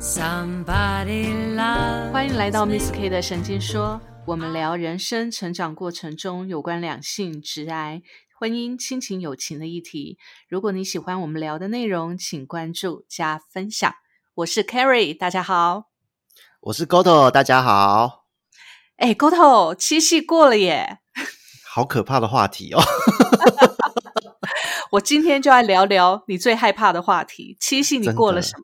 Somebody love 欢迎来到 Miss K 的神经说，我们聊人生成长过程中有关两性、直癌、婚姻、亲情、友情的议题。如果你喜欢我们聊的内容，请关注加分享。我是 Carrie，大家好。我是 Goto，大家好。哎，Goto，七夕过了耶！好可怕的话题哦！我今天就来聊聊你最害怕的话题。七夕你过了什么？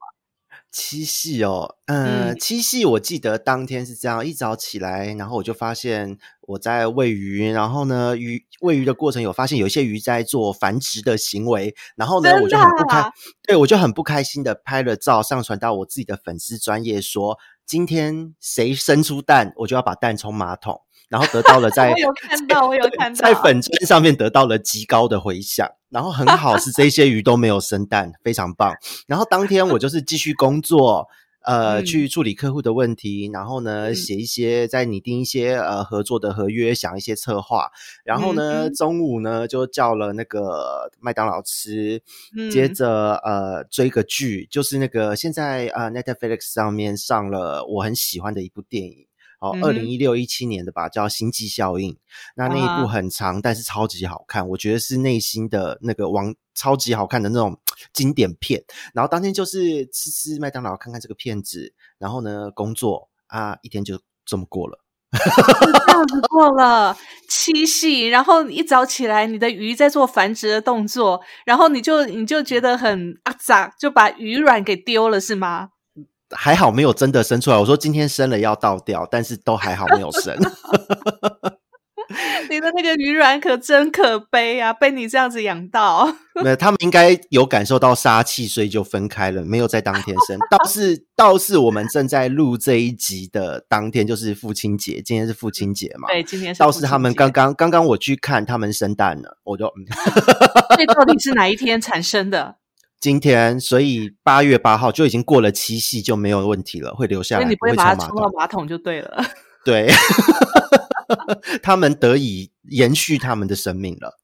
七夕哦，呃，嗯。七夕我记得当天是这样，一早起来，然后我就发现我在喂鱼，然后呢，鱼喂鱼的过程有发现有一些鱼在做繁殖的行为，然后呢，我就很不开啊，对我就很不开心的拍了照上传到我自己的粉丝专业说，今天谁生出蛋，我就要把蛋冲马桶，然后得到了 在我有看到，我有看到，在粉砖上面得到了极高的回响，然后很好是这些鱼都没有生蛋，非常棒。然后当天我就是继续工作，呃，嗯去处理客户的问题，然后呢嗯写一些在拟定一些呃合作的合约，想一些策划。然后呢，嗯中午呢就叫了那个麦当劳吃，嗯接着呃追个剧，就是那个现在呃 Netflix 上面上了我很喜欢的一部电影。哦，二零一六一七年的吧，叫《星际效应》。那那一啊部很长，但是超级好看，我觉得是内心的那个王超级好看的那种经典片。然后当天就是吃吃麦当劳，看看这个片子，然后呢工作啊，一天就这么过了。这样子过了七夕，然后一早起来，你的鱼在做繁殖的动作，然后你就你就觉得很阿杂，就把鱼卵给丢了，是吗？还好没有真的生出来。我说今天生了要倒掉，但是都还好没有生。你的那个鱼卵可真可悲啊，被你这样子养到。那他们应该有感受到杀气，所以就分开了，没有在当天生。倒是 倒是我们正在录这一集的当天，就是父亲节，今天是父亲节嘛。对，今天是倒是他们刚，刚刚刚我去看他们生蛋了，我就嗯，所以到底是哪一天产生的？今天所以八月八号就已经过了七夕，就没有问题了，会留下来，所以你不会会把它冲到冲马桶。马桶就对了。对，他们得以延续他们的生命了。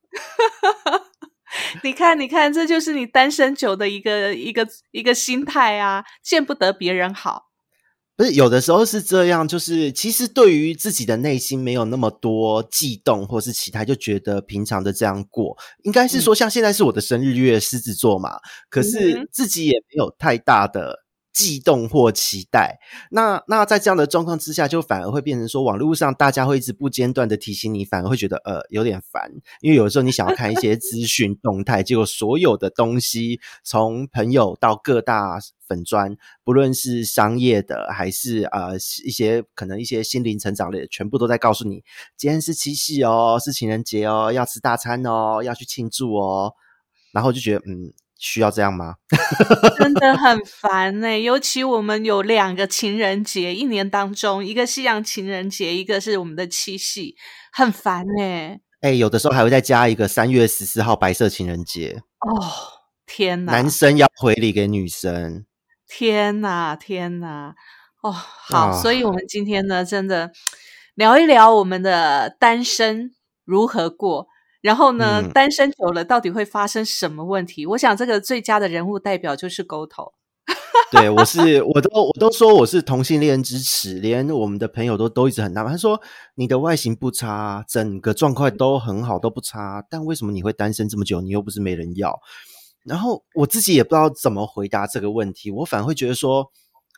你看，你看，这就是你单身久的一个一个一个心态啊，见不得别人好。不是有的时候是这样，就是其实对于自己的内心没有那么多悸动或是期待，就觉得平常的这样过。应该是说，像现在是我的生日月，狮子座嘛，可嗯是自己也没有太大的悸动或期待。那那在这样的状况之下，就反而会变成说，网络上大家会一直不间断的提醒你，反而会觉得呃有点烦，因为有的时候你想要看一些资讯动态，结果所有的东西从朋友到各大粉砖，不论是商业的还是呃一些可能一些心灵成长类的，全部都在告诉你，今天是七夕哦，是情人节哦，要吃大餐哦，要去庆祝哦，然后就觉得嗯，需要这样吗？真的很烦呢、尤其我们有两个情人节，一年当中，一个西洋情人节，一个是我们的七夕，很烦呢、哎，有的时候还会再加一个三月十四号白色情人节，哦，天哪！男生要回礼给女生。天呐，天呐！哦，好，啊所以我们今天呢，真的聊一聊我们的单身如何过，然后呢，嗯单身久了到底会发生什么问题？我想这个最佳的人物代表就是沟头。对，我是，我都我都说我是同性恋支持，连我们的朋友都都一直很纳闷，他说你的外形不差，整个状况都很好，都不差，但为什么你会单身这么久？你又不是没人要。然后我自己也不知道怎么回答这个问题，我反而会觉得说，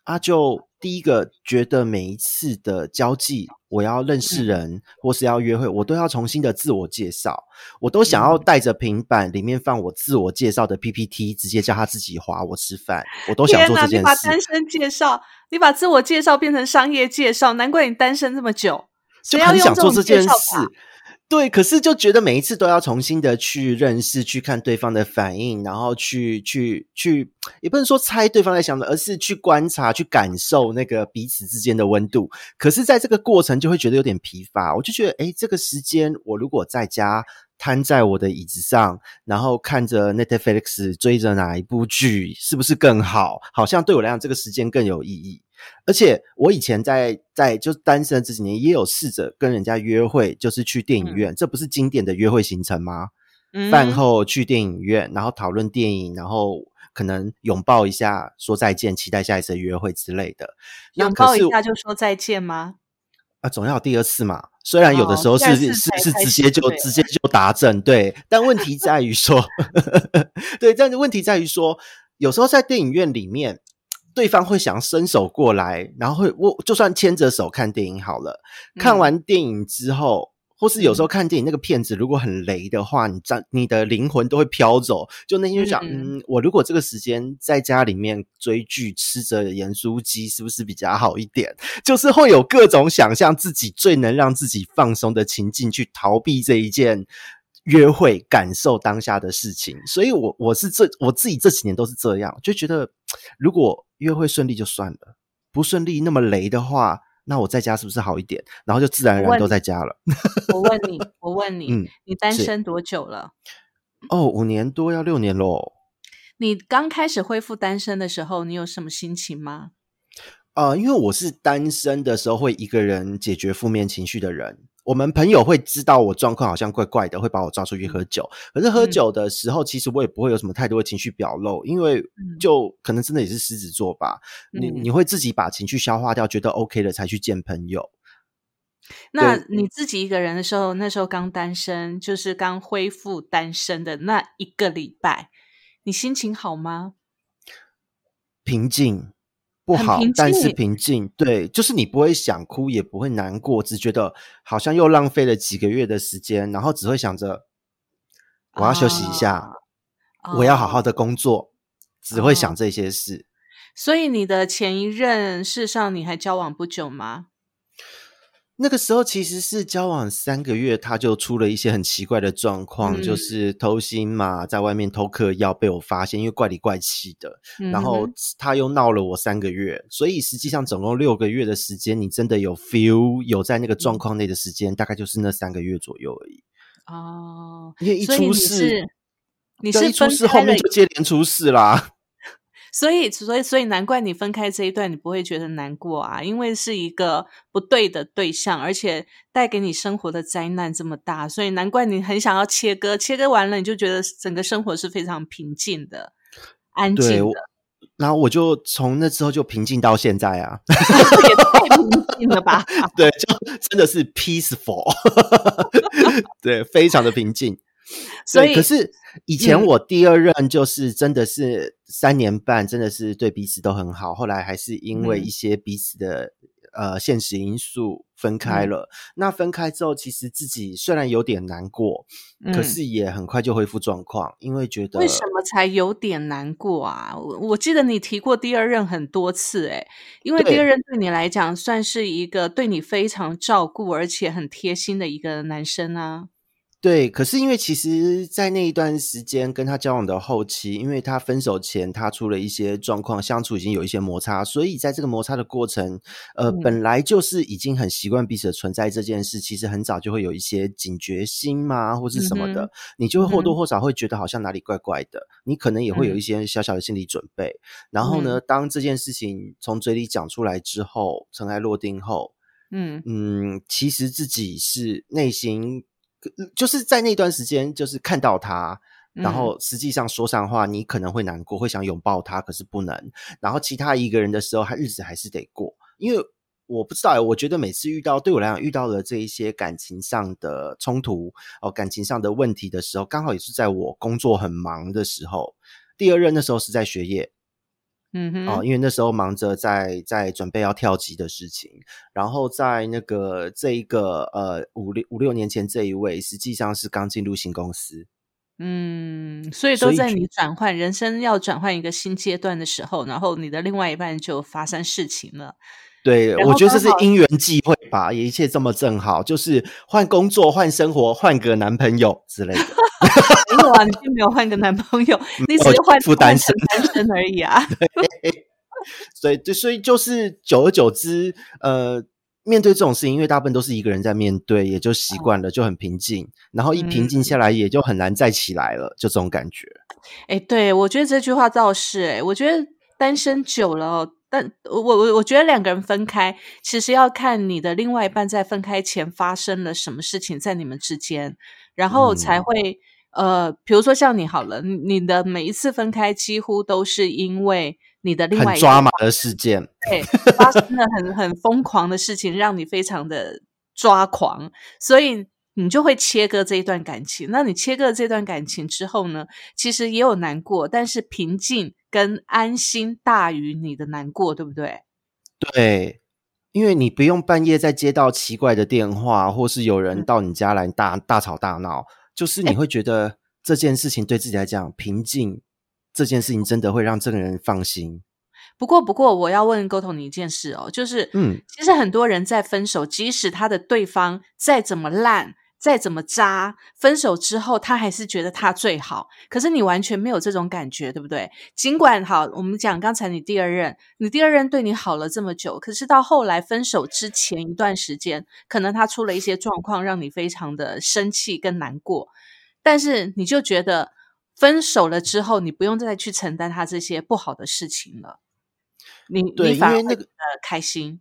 啊，就第一个觉得每一次的交际，我要认识人、或是要约会，我都要重新的自我介绍，我都想要带着平板，里面放我自我介绍的 PPT，直接叫他自己划我吃饭，我都想做这件事。把单身介绍，你把自我介绍变成商业介绍，难怪你单身这么久。就很想做这件事法。对，可是就觉得每一次都要重新的去认识，去看对方的反应，然后去去去，也不能说猜对方在想的，而是去观察、去感受那个彼此之间的温度。可是，在这个过程就会觉得有点疲乏。我就觉得，诶，这个时间我如果在家瘫在我的椅子上，然后看着 Netflix 追着哪一部剧，是不是更好？好像对我来讲，这个时间更有意义。而且我以前在在就单身的这几年，也有试着跟人家约会，就是去电影院，这不是经典的约会行程吗？饭后去电影院，然后讨论电影，然后可能拥抱一下，说再见，期待下一次约会之类的。拥抱一下就说再见吗？啊，总要第二次嘛。虽然有的时候是是是直接就直接就达阵，对。但问题在于说，对，但是问题在于说，有时候在电影院里面，对方会想伸手过来，然后会我就算牵着手看电影好了。看完电影之后。或是有时候看电影那个片子如果很雷的话，你这你的灵魂都会飘走。就那天就想，嗯，我如果这个时间在家里面追剧，吃着盐酥鸡，是不是比较好一点？就是会有各种想象自己最能让自己放松的情境，去逃避这一件约会，感受当下的事情。所以，我我是这我自己这几年都是这样，就觉得如果约会顺利就算了，不顺利那么雷的话。那我在家是不是好一点？然后就自然而然都在家了。我问你，我问你，嗯，你单身多久了？哦，五年多要六年喽。你刚开始恢复单身的时候，你有什么心情吗？呃，因为我是单身的时候会一个人解决负面情绪的人。我们朋友会知道我状况好像怪怪的，会把我抓出去喝酒。可是喝酒的时候，其实我也不会有什么太多的情绪表露，因为就可能真的也是狮子座吧。你你会自己把情绪消化掉，觉得 OK 了才去见朋友。那你自己一个人的时候，那时候刚单身，就是刚恢复单身的那一个礼拜，你心情好吗？平静。不好，但是平静。对，就是你不会想哭，也不会难过，只觉得好像又浪费了几个月的时间，然后只会想着我要休息一下，我要好好的工作，只会想这些事。所以你的前一任，事实上你还交往不久吗？那个时候其实是交往三个月，他就出了一些很奇怪的状况，就是偷心嘛，在外面偷嗑药被我发现，因为怪里怪气的。然后他又闹了我三个月，所以实际上总共六个月的时间，你真的有 feel 有在那个状况内的时间，大概就是那三个月左右而已。哦，因为一出事，你是一出事后面就接连出事啦。所以，所以，所以，难怪你分开这一段，你不会觉得难过啊，因为是一个不对的对象，而且带给你生活的灾难这么大，所以难怪你很想要切割。切割完了，你就觉得整个生活是非常平静的、安静的。然后我就从那之后就平静到现在啊，也太平静了吧？对，就真的是 peaceful，对，非常的平静。所以，可是以前我第二任就是真的是三年半，真的是对彼此都很好。后来还是因为一些彼此的呃现实因素分开了。那分开之后，其实自己虽然有点难过，可是也很快就恢复状况，因为觉得为什么才有点难过啊？我我记得你提过第二任很多次，诶因为第二任对你来讲算是一个对你非常照顾而且很贴心的一个男生啊。对，可是因为其实，在那一段时间跟他交往的后期，因为他分手前他出了一些状况，相处已经有一些摩擦，所以在这个摩擦的过程，呃，本来就是已经很习惯彼此的存在这件事，其实很早就会有一些警觉心嘛，或是什么的，你就会或多或少会觉得好像哪里怪怪的，你可能也会有一些小小的心理准备。然后呢，当这件事情从嘴里讲出来之后，尘埃落定后，嗯。嗯，其实自己是内心。就是在那段时间，就是看到他，然后实际上说上话，你可能会难过，会想拥抱他，可是不能。然后其他一个人的时候，他日子还是得过。因为我不知道，我觉得每次遇到对我来讲遇到了这一些感情上的冲突哦，感情上的问题的时候，刚好也是在我工作很忙的时候。第二任那时候是在学业。嗯哼，哦，因为那时候忙着在在准备要跳级的事情，然后在那个这一个呃五六五六年前这一位实际上是刚进入新公司，嗯，所以都在你转换人生要转换一个新阶段的时候，然后你的另外一半就发生事情了。对，我觉得这是因缘际会吧，一切这么正好，就是换工作、换生活、换个男朋友之类的。没有啊，你并没有换个男朋友，你只是换副单身单身而已啊。所以，就所以就是久而久之，呃，面对这种事情，因为大部分都是一个人在面对，也就习惯了，就很平静。然后一平静下来，也就很难再起来了，就这种感觉。哎，对，我觉得这句话倒是，哎，我觉得单身久了。但我我我觉得两个人分开，其实要看你的另外一半在分开前发生了什么事情在你们之间，然后才会呃，比如说像你好了，你你的每一次分开几乎都是因为你的另外一个抓马的事件，对，发生了很很疯狂的事情，让你非常的抓狂，所以你就会切割这一段感情。那你切割这段感情之后呢，其实也有难过，但是平静跟安心大于你的难过，对不对？对，因为你不用半夜再接到奇怪的电话，或是有人嗯到你家来大大吵大闹，就是你会觉得这件事情对自己来讲平静，这件事情真的会让这个人放心。不过，不过，我要问沟通你一件事哦，就是，嗯，其实很多人在分手，即使他的对方再怎么烂，再怎么渣，分手之后他还是觉得他最好。可是你完全没有这种感觉，对不对？尽管好，我们讲刚才你第二任，你第二任对你好了这么久，可是到后来分手之前一段时间，可能他出了一些状况，让你非常的生气跟难过，但是你就觉得分手了之后，你不用再去承担他这些不好的事情了。你对你反而会觉得开心，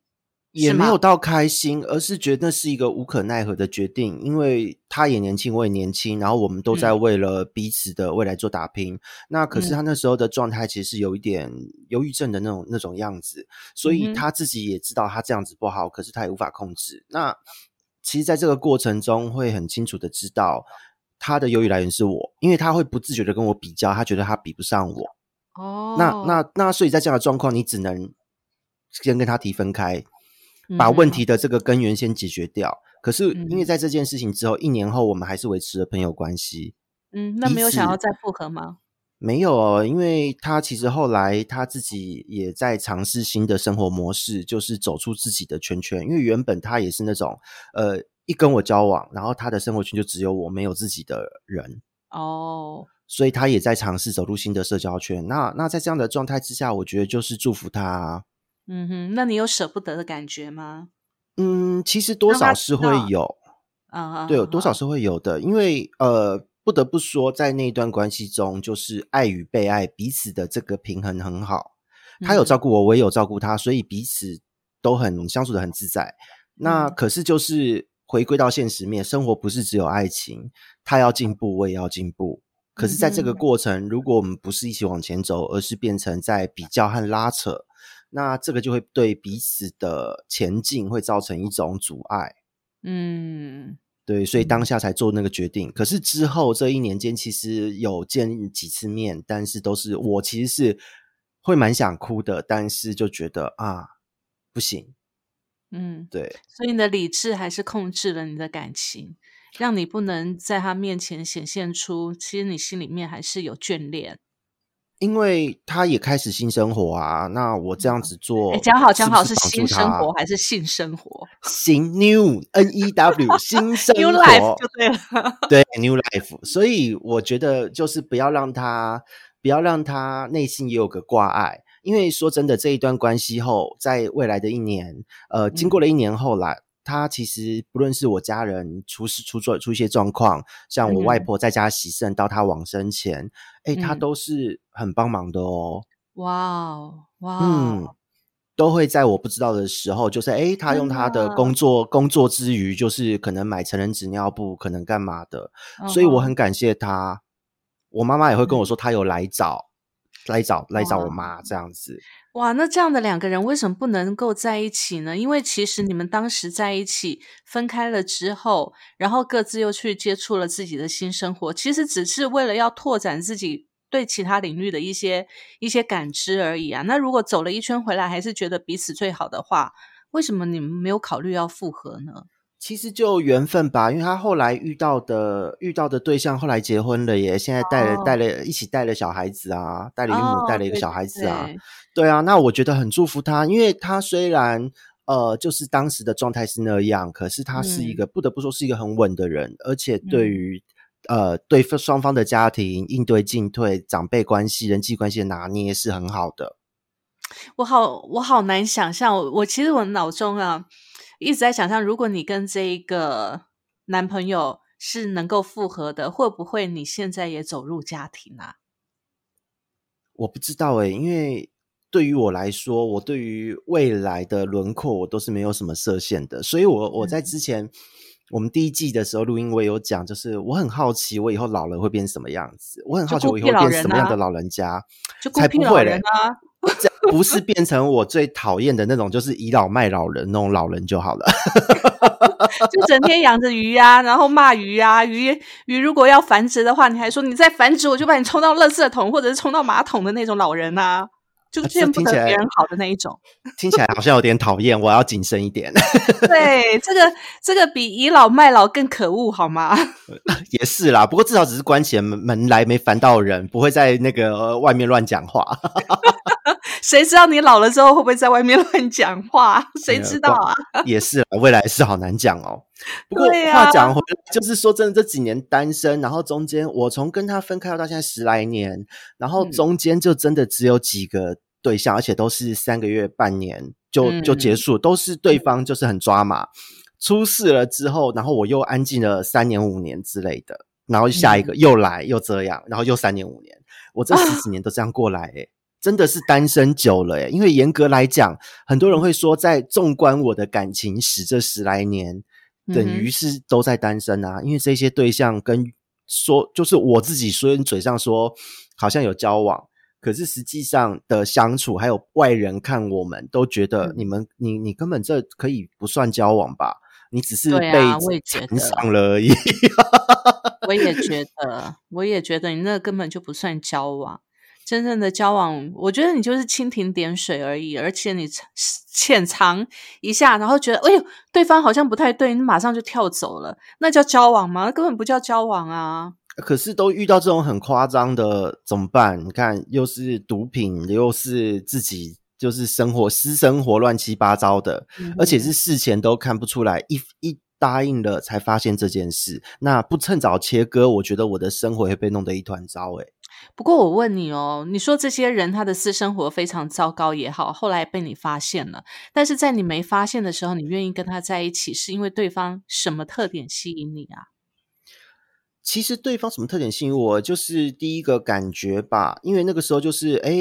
也没有到开心，而是觉得那是一个无可奈何的决定，因为他也年轻，我也年轻，然后我们都在嗯。为了彼此的未来做打拼。那可是嗯。他那时候的状态其实是有一点忧郁症的那种那种样子，所以他自己也知道他这样子不好，可是他也无法控制。那其实，在这个过程中，会很清楚的知道他的忧郁来源是我，因为他会不自觉的跟我比较，他觉得他比不上我。哦，那那那，所以在这样的状况，你只能先跟他提分开，嗯把问题的这个根源先解决掉。可是因为嗯在这件事情之后，一年后我们还是维持了朋友关系。嗯，那没有想要再复合吗？没有哦，因为他其实后来他自己也在尝试新的生活模式，就是走出自己的圈圈。因为原本他也是那种呃，一跟我交往，然后他的生活圈就只有我，没有自己的人。哦，所以他也在尝试走入新的社交圈。那那在这样的状态之下，我觉得就是祝福他啊。嗯哼，那你有舍不得的感觉吗？嗯，其实多少是会有，啊，对，有多少啊是会有的。因为呃，不得不说，在那一段关系中，就是爱与被爱彼此的这个平衡很好。他有嗯照顾我，我也有照顾他，所以彼此都很相处的很自在。那嗯可是就是回归到现实面，生活不是只有爱情，他要进步，我也要进步。可是，在这个过程，如果我们不是一起往前走，而是变成在比较和拉扯，那这个就会对彼此的前进会造成一种阻碍。嗯对，所以当嗯下才做那个决定。可是之后这一年间，其实有见几次面，但是都是我其实是会蛮想哭的，但是就觉得啊，不行，嗯，对，所以你的理智还是控制了你的感情，让你不能在他面前显现出，其实你心里面还是有眷恋。因为他也开始新生活啊，那我这样子做，哎，讲好讲好是新生活还是性生活 新 new n e w 新生？New 活 life 就对了。对 new life，所以我觉得就是不要让他，不要让他内心也有个挂碍，因为说真的，这一段关系后，在未来的一年，呃，经过了一年后来，他其实不论是我家人出事出状出一些状况，像我外嗯婆在家洗肾到他往生前，哎、他嗯。都是很帮忙的哦，哇哦，哇嗯哦，。都会在我不知道的时候，就是诶，他用他的工作工作之余，就是可能买成人纸尿布，可能干嘛的，所以我嗯很感谢他。我妈妈也会跟我说，她有来找，来找来找我哇。妈这样子。哇，那这样的两个人为什么不能够在一起呢？因为其实你们当时在一起，分开了之后，然后各自又去接触了自己的新生活，其实只是为了要拓展自己对其他领域的一些一些感知而已啊。那如果走了一圈回来，还是觉得彼此最好的话，为什么你们没有考虑要复合呢？其实就缘分吧，因为他后来遇到的遇到的对象后来结婚了耶，现在带了、哦带了一起带了小孩子啊，带了一母、哦带了一个小孩子啊，对对啊，那我觉得很祝福他，因为他虽然呃，就是当时的状态是那样，可是他是一嗯个、不得不说是一个很稳的人，而且对嗯于、呃对双方的家庭应对进退、长辈关系、人际关系的拿捏是很好的。我好，我好难想象。我我其实我脑中啊一直在想象，如果你跟这一个男朋友是能够复合的，会不会你现在也走入家庭啊？我不知道诶、因为对于我来说，我对于未来的轮廓我都是没有什么设限的，所以我我在之前。我们第一季的时候录音，我也有讲，就是我很好奇，我以后老了会变什么样子。我很好奇，我以后变什么样的老人家，才不会嘞。这不是变成我最讨厌的那种，就是倚老卖老人那种老人就好了。就整天养着鱼呀，然后骂鱼呀，鱼鱼如果要繁殖的话，你还说你在繁殖，我就把你冲到垃圾桶或者是冲到马桶的那种老人呐。就见不得别人好的那一种，听起来好像有点讨厌，我要谨慎一点。对，这个这个比倚老卖老更可恶，好吗？也是啦，不过至少只是关起门门来没烦到人，不会在那个外面乱讲话。谁知道你老了之后会不会在外面乱讲话？谁知道啊？也是，未来是好难讲哦。不过话讲回来，就是说真的，这几年单身，然后中间我从跟他分开到现在十来年，然后中间就真的只有几个对象，而且都是三个月、半年就就结束，都是对方就是很抓马，出事了之后，然后我又安静了三年、五年之类的，然后下一个又来又这样，然后又三年、五年，我这十几年都这样过来，诶真的是单身久了诶，因为严格来讲，很多人会说，在纵观我的感情史这十来年，等于是都在单身啊。因为这些对象跟说，就是我自己虽然嘴上说好像有交往，可是实际上的相处，还有外人看我们都觉得，你们你你根本这可以不算交往吧？你只是被缠上了而已。我也觉得，我也觉得你那根本就不算交往。真正的交往，我觉得你就是蜻蜓点水而已，而且你浅尝一下，然后觉得哎呦，对方好像不太对，你马上就跳走了，那叫交往吗？那根本不叫交往啊！可是都遇到这种很夸张的，怎么办？你看，又是毒品，又是自己就是生活私生活乱七八糟的，而且是事前都看不出来，一一答应了才发现这件事，那不趁早切割，我觉得我的生活会被弄得一团糟，哎。不过我问你哦，你说这些人他的私生活非常糟糕也好，后来被你发现了，但是在你没发现的时候，你愿意跟他在一起，是因为对方什么特点吸引你啊？其实对方什么特点吸引我，就是第一个感觉吧，因为那个时候就是，哎，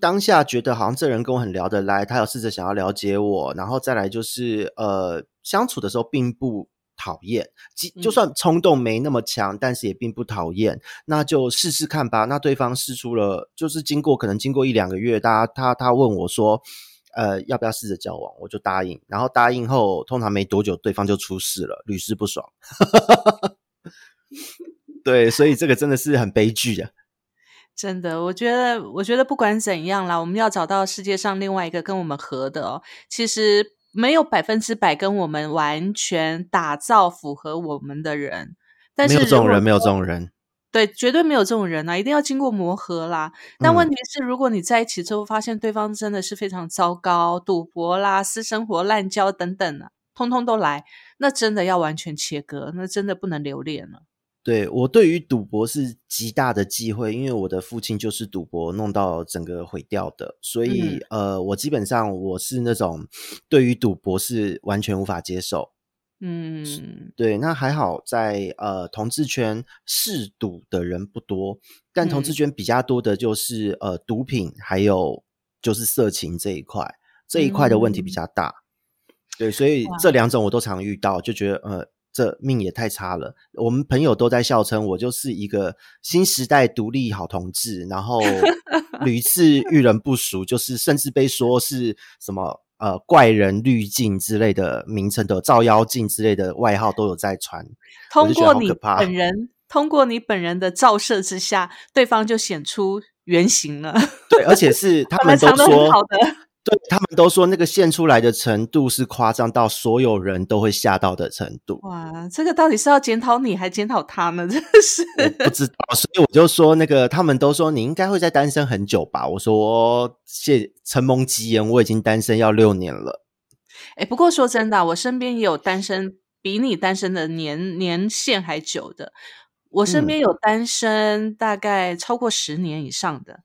当下觉得好像这人跟我很聊得来，他有试着想要了解我，然后再来就是，呃，相处的时候并不。讨厌，就就算冲动没那么强，但是也并不讨厌，那就试试看吧。那对方试出了，就是经过可能经过一两个月，大家他他问我说，呃，要不要试着交往？我就答应。然后答应后，通常没多久，对方就出事了，屡试不爽。对，所以这个真的是很悲剧的。真的，我觉得，我觉得不管怎样啦，我们要找到世界上另外一个跟我们合的哦。其实。没有百分之百跟我们完全打造符合我们的人，但是没有这种人，没有这种人，对，绝对没有这种人啊！一定要经过磨合啦。但问题是，如果你在一起之后发现对方真的是非常糟糕，赌博啦、私生活滥交等等的，通通都来，那真的要完全切割，那真的不能留恋了。对我对于赌博是极大的忌讳，因为我的父亲就是赌博弄到整个毁掉的，所以呃，我基本上我是那种对于赌博是完全无法接受。嗯，对，那还好在呃同志圈嗜赌的人不多，但同志圈比较多的就是呃毒品还有就是色情这一块，这一块的问题比较大。对，所以这两种我都常遇到，就觉得呃。这命也太差了，我们朋友都在笑称我就是一个新时代独立好同志，然后屡 次遇人不淑，就是甚至被说是什么呃怪人滤镜之类的名称的照妖镜之类的外号都有在传。通过你本人，通过你本人的照射之下，对方就显出原形了。对，而且 是他们都说。对他们都说那个现出来的程度是夸张到所有人都会吓到的程度。哇，这个到底是要检讨你还检讨他呢？真的是不知道，所以我就说那个他们都说你应该会在单身很久吧？我说谢承蒙吉言，我已经单身要六年了。哎，不过说真的，我身边也有单身比你单身的年年限还久的。我身边有单身大概超过十年以上的。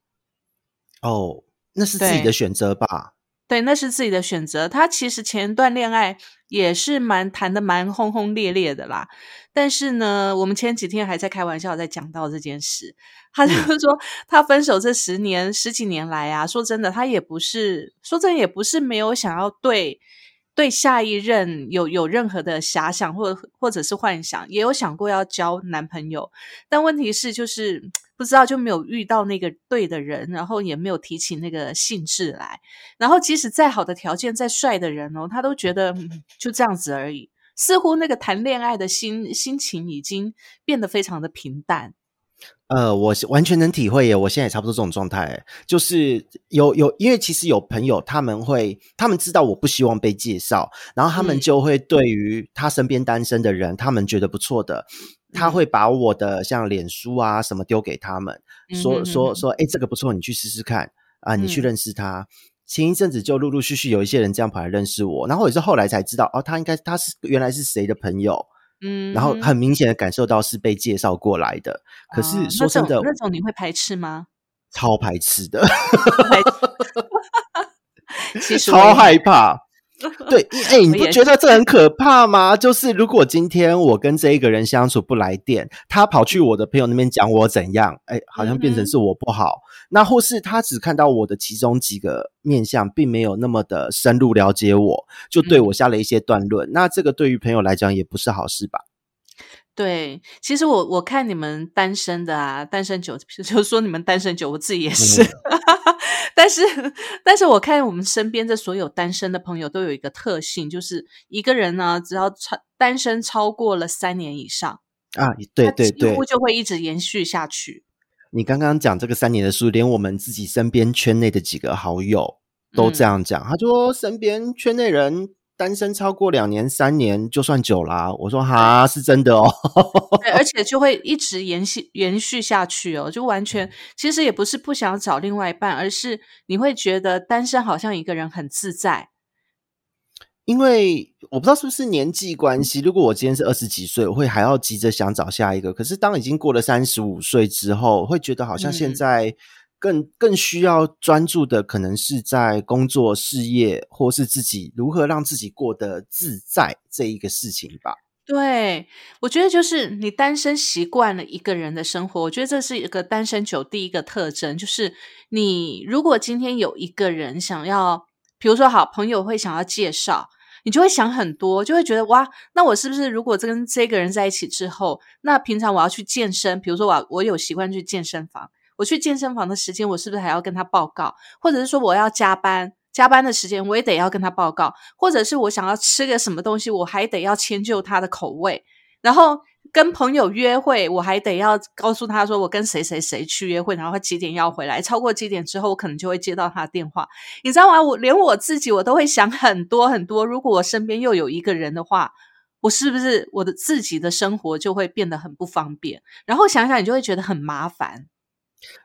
哦。那是自己的选择吧？对，那是自己的选择。他其实前一段恋爱也是蛮谈的蛮轰轰烈烈的啦。但是呢，我们前几天还在开玩笑，在讲到这件事。他就说，他分手这十年十几年来啊，说真的，他也不是说真的，也不是没有想要对对下一任有有任何的遐想，或或者是幻想，也有想过要交男朋友，但问题是就是不知道就没有遇到那个对的人，然后也没有提起那个兴致来，然后即使再好的条件、再帅的人哦，他都觉得就这样子而已，似乎那个谈恋爱的心心情已经变得非常的平淡。呃，我完全能体会耶，我现在也差不多这种状态，就是有有，因为其实有朋友他们会，他们知道我不希望被介绍，然后他们就会对于他身边单身的人，他们觉得不错的，他会把我的像脸书啊什么丢给他们，说说说，哎，这个不错，你去试试看啊，你去认识他。前一阵子就陆陆续续有一些人这样跑来认识我，然后也是后来才知道，哦，他应该他是原来是谁的朋友。嗯，然后很明显的感受到是被介绍过来的，可是说真的，那种你会排斥吗？超排斥的，其实超害怕。对，哎，你不觉得这很可怕吗？就是如果今天我跟这一个人相处不来电，他跑去我的朋友那边讲我怎样，哎，好像变成是我不好。那或是他只看到我的其中几个面相，并没有那么的深入了解我，就对我下了一些断论。那这个对于朋友来讲也不是好事吧？对，其实我我看你们单身的啊，单身久，就说你们单身久，我自己也是。但是，但是我看我们身边的所有单身的朋友都有一个特性，就是一个人呢，只要超单身超过了三年以上啊，对对对，几乎就会一直延续下去。你刚刚讲这个三年的数，连我们自己身边圈内的几个好友都这样讲，他说身边圈内人。单身超过两年、三年就算久啦。我说哈，是真的哦。对，而 且就会一直延续延续下去哦，就完全其实也不是不想找另外一半，而是你会觉得单身好像一个人很自在。因为我不知道是不是年纪关系，如果我今天是二十几岁，我会还要急着想找下一个。可是当已经过了三十五岁之后，会觉得好像现在。更更需要专注的，可能是在工作、事业，或是自己如何让自己过得自在这一个事情吧。对，我觉得就是你单身习惯了一个人的生活，我觉得这是一个单身久第一个特征，就是你如果今天有一个人想要，比如说好朋友会想要介绍，你就会想很多，就会觉得哇，那我是不是如果跟这个人在一起之后，那平常我要去健身，比如说我我有习惯去健身房。我去健身房的时间，我是不是还要跟他报告？或者是说我要加班，加班的时间我也得要跟他报告？或者是我想要吃个什么东西，我还得要迁就他的口味？然后跟朋友约会，我还得要告诉他说我跟谁谁谁去约会，然后他几点要回来？超过几点之后，我可能就会接到他的电话。你知道吗？我连我自己我都会想很多很多。如果我身边又有一个人的话，我是不是我的自己的生活就会变得很不方便？然后想想，你就会觉得很麻烦。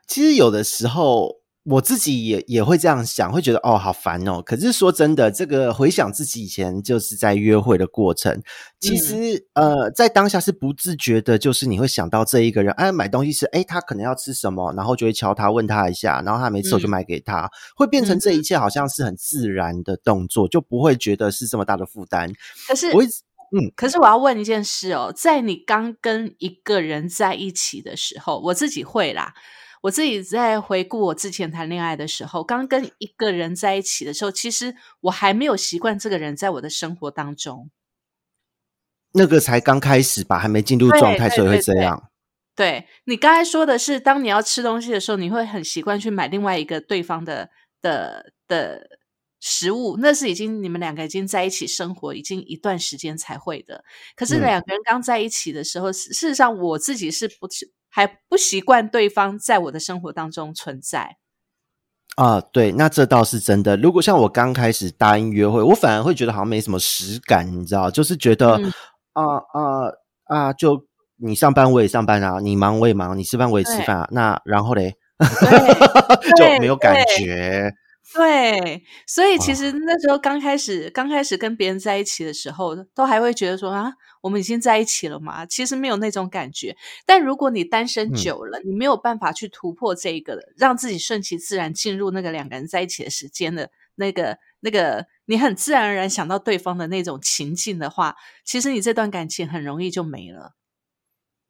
其实有的时候我自己也也会这样想，会觉得哦好烦哦。可是说真的，这个回想自己以前就是在约会的过程，其实呃在当下是不自觉的，就是你会想到这一个人，哎买东西是哎他可能要吃什么，然后就会敲他问他一下，然后他没吃我就买给他，会变成这一切好像是很自然的动作，就不会觉得是这么大的负担。可是我一直嗯，可是我要问一件事哦，在你刚跟一个人在一起的时候，我自己会啦。我自己在回顾我之前谈恋爱的时候，刚跟一个人在一起的时候，其实我还没有习惯这个人在我的生活当中。那个才刚开始吧，还没进入状态，所以会这样。对你刚才说的是，当你要吃东西的时候，你会很习惯去买另外一个对方的的的食物，那是已经你们两个已经在一起生活已经一段时间才会的。可是两个人刚在一起的时候，事实上我自己是不是？还不习惯对方在我的生活当中存在啊，对，那这倒是真的。如果像我刚开始答应约会，我反而会觉得好像没什么实感，你知道，就是觉得啊啊啊，就你上班我也上班啊，你忙我也忙，你吃饭我也吃饭啊，那然后嘞，就没有感觉。对，所以其实那时候刚开始，刚开始跟别人在一起的时候，都还会觉得说啊，我们已经在一起了嘛。其实没有那种感觉。但如果你单身久了，你没有办法去突破这个，让自己顺其自然进入那个两个人在一起的时间的那个那个，你很自然而然想到对方的那种情境的话，其实你这段感情很容易就没了。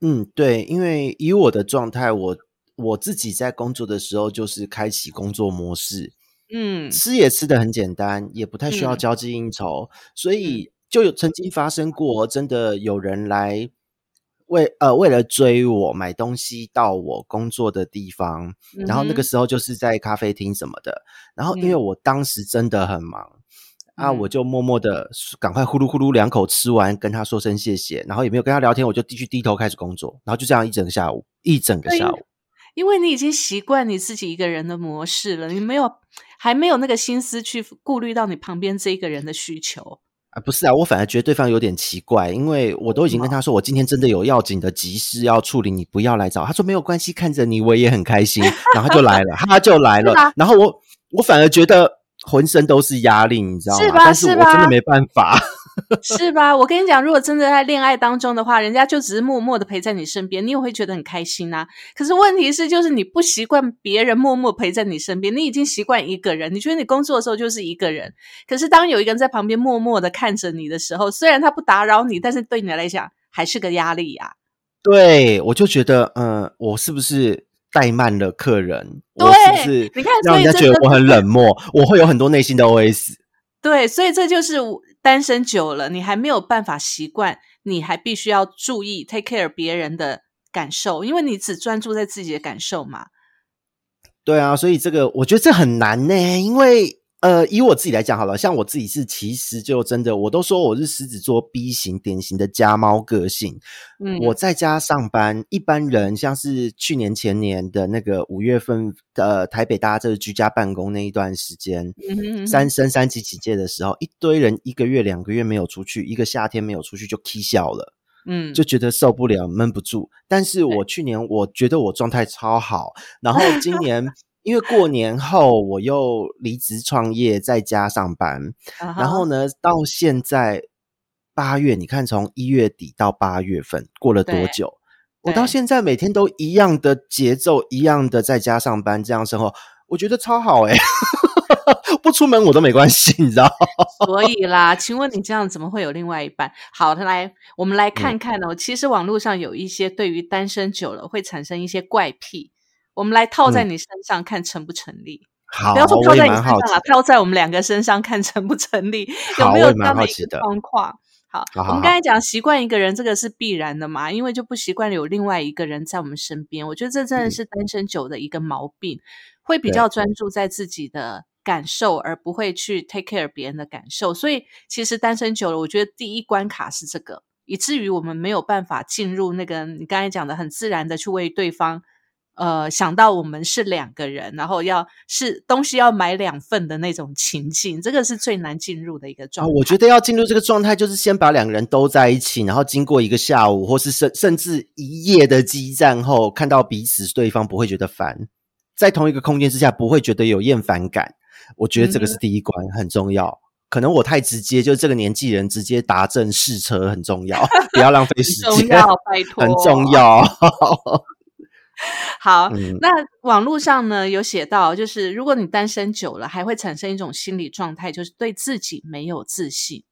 嗯，对，因为以我的状态，我我自己在工作的时候就是开启工作模式。嗯，吃也吃的很简单，也不太需要嗯交际应酬，所以就有曾经发生过，真的有人来为呃为了追我买东西到我工作的地方，然后那个时候就是在咖啡厅什么的，然后因为嗯我当时真的很忙。啊，嗯我就默默的赶快呼噜呼噜两口吃完，跟他说声谢谢，然后也没有跟他聊天，我就继续低头开始工作，然后就这样一整个下午，一整个下午。因为你已经习惯你自己一个人的模式了，你没有还没有那个心思去顾虑到你旁边这一个人的需求。啊，不是啊，我反而觉得对方有点奇怪，因为我都已经跟他说，我今天真的有要紧的急事要处理，你不要来找。他说没有关系，看着你我也很开心，然后他就来了，他就来了，然后我我反而觉得浑身都是压力，你知道吗？但是我真的没办法。是吧？我跟你讲，如果真的在恋爱当中的话，人家就只是默默的陪在你身边，你也会觉得很开心啊、可是问题是，就是你不习惯别人默默陪在你身边，你已经习惯一个人，你觉得你工作的时候就是一个人。可是当有一个人在旁边默默的看着你的时候，虽然他不打扰你，但是对你来讲还是个压力呀、对，我就觉得，嗯、我是不是怠慢了客人？对我是不是你看让人家觉得我很冷漠？我会有很多内心的 OS。对，所以这就是我单身久了，你还没有办法习惯，你还必须要注意 take care 别人的感受，因为你只专注在自己的感受嘛。对啊，所以这个我觉得这很难呢，因为呃，以我自己来讲好了，像我自己是其实就真的，我都说我是狮子座 B 型典型的家猫个性。嗯，我在家上班，一般人像是去年前年的那个五月份的台北大家就是居家办公那一段时间，嗯哼嗯哼三升三级警戒的时候，一堆人一个月两个月没有出去，一个夏天没有出去就 k 笑了。嗯，就觉得受不了，闷不住。但是我去年我觉得我状态超好，然后今年因为过年后我又离职创业，在家上班，然后呢，到现在八月，你看从一月底到八月份过了多久？我到对现在每天都一样的节奏，一样的在家上班，这样生活，我觉得超好哎、不出门我都没关系，你知道？所以啦，请问你这样怎么会有另外一半？好的，来，我们来嗯看看哦。其实网络上有一些对于单身久了会产生一些怪癖，我们来套在嗯你身上看成不成立。好，不要说套在你身上了。套在我们两个身上看成不成立，有没有这样的一个状况？好，好好好我们刚才讲习惯一个人，这个是必然的嘛，因为就不习惯有另外一个人在我们身边。我觉得这真的是单身久的一个毛病，会比较专注在自己的感受，而不会去 take care 别人的感受。所以其实单身久了，我觉得第一关卡是这个，以至于我们没有办法进入那个你刚才讲的很自然的去为对方。呃，想到我们是两个人，然后要是东西要买两份的那种情境，这个是最难进入的一个状啊，态。我觉得要进入这个状态，就是先把两个人都在一起，然后经过一个下午，或是甚甚至一夜的激战后，看到彼此对方不会觉得烦，在同一个空间之下不会觉得有厌烦感。我觉得这个是第一关，很重要。可能我太直接，就这个年纪人直接达阵试车很重要，不要浪费时间，重要，拜托，很重。要。好，嗯那网络上呢有写到，就是如果你单身久了，还会产生一种心理状态，就是对自己没有自信。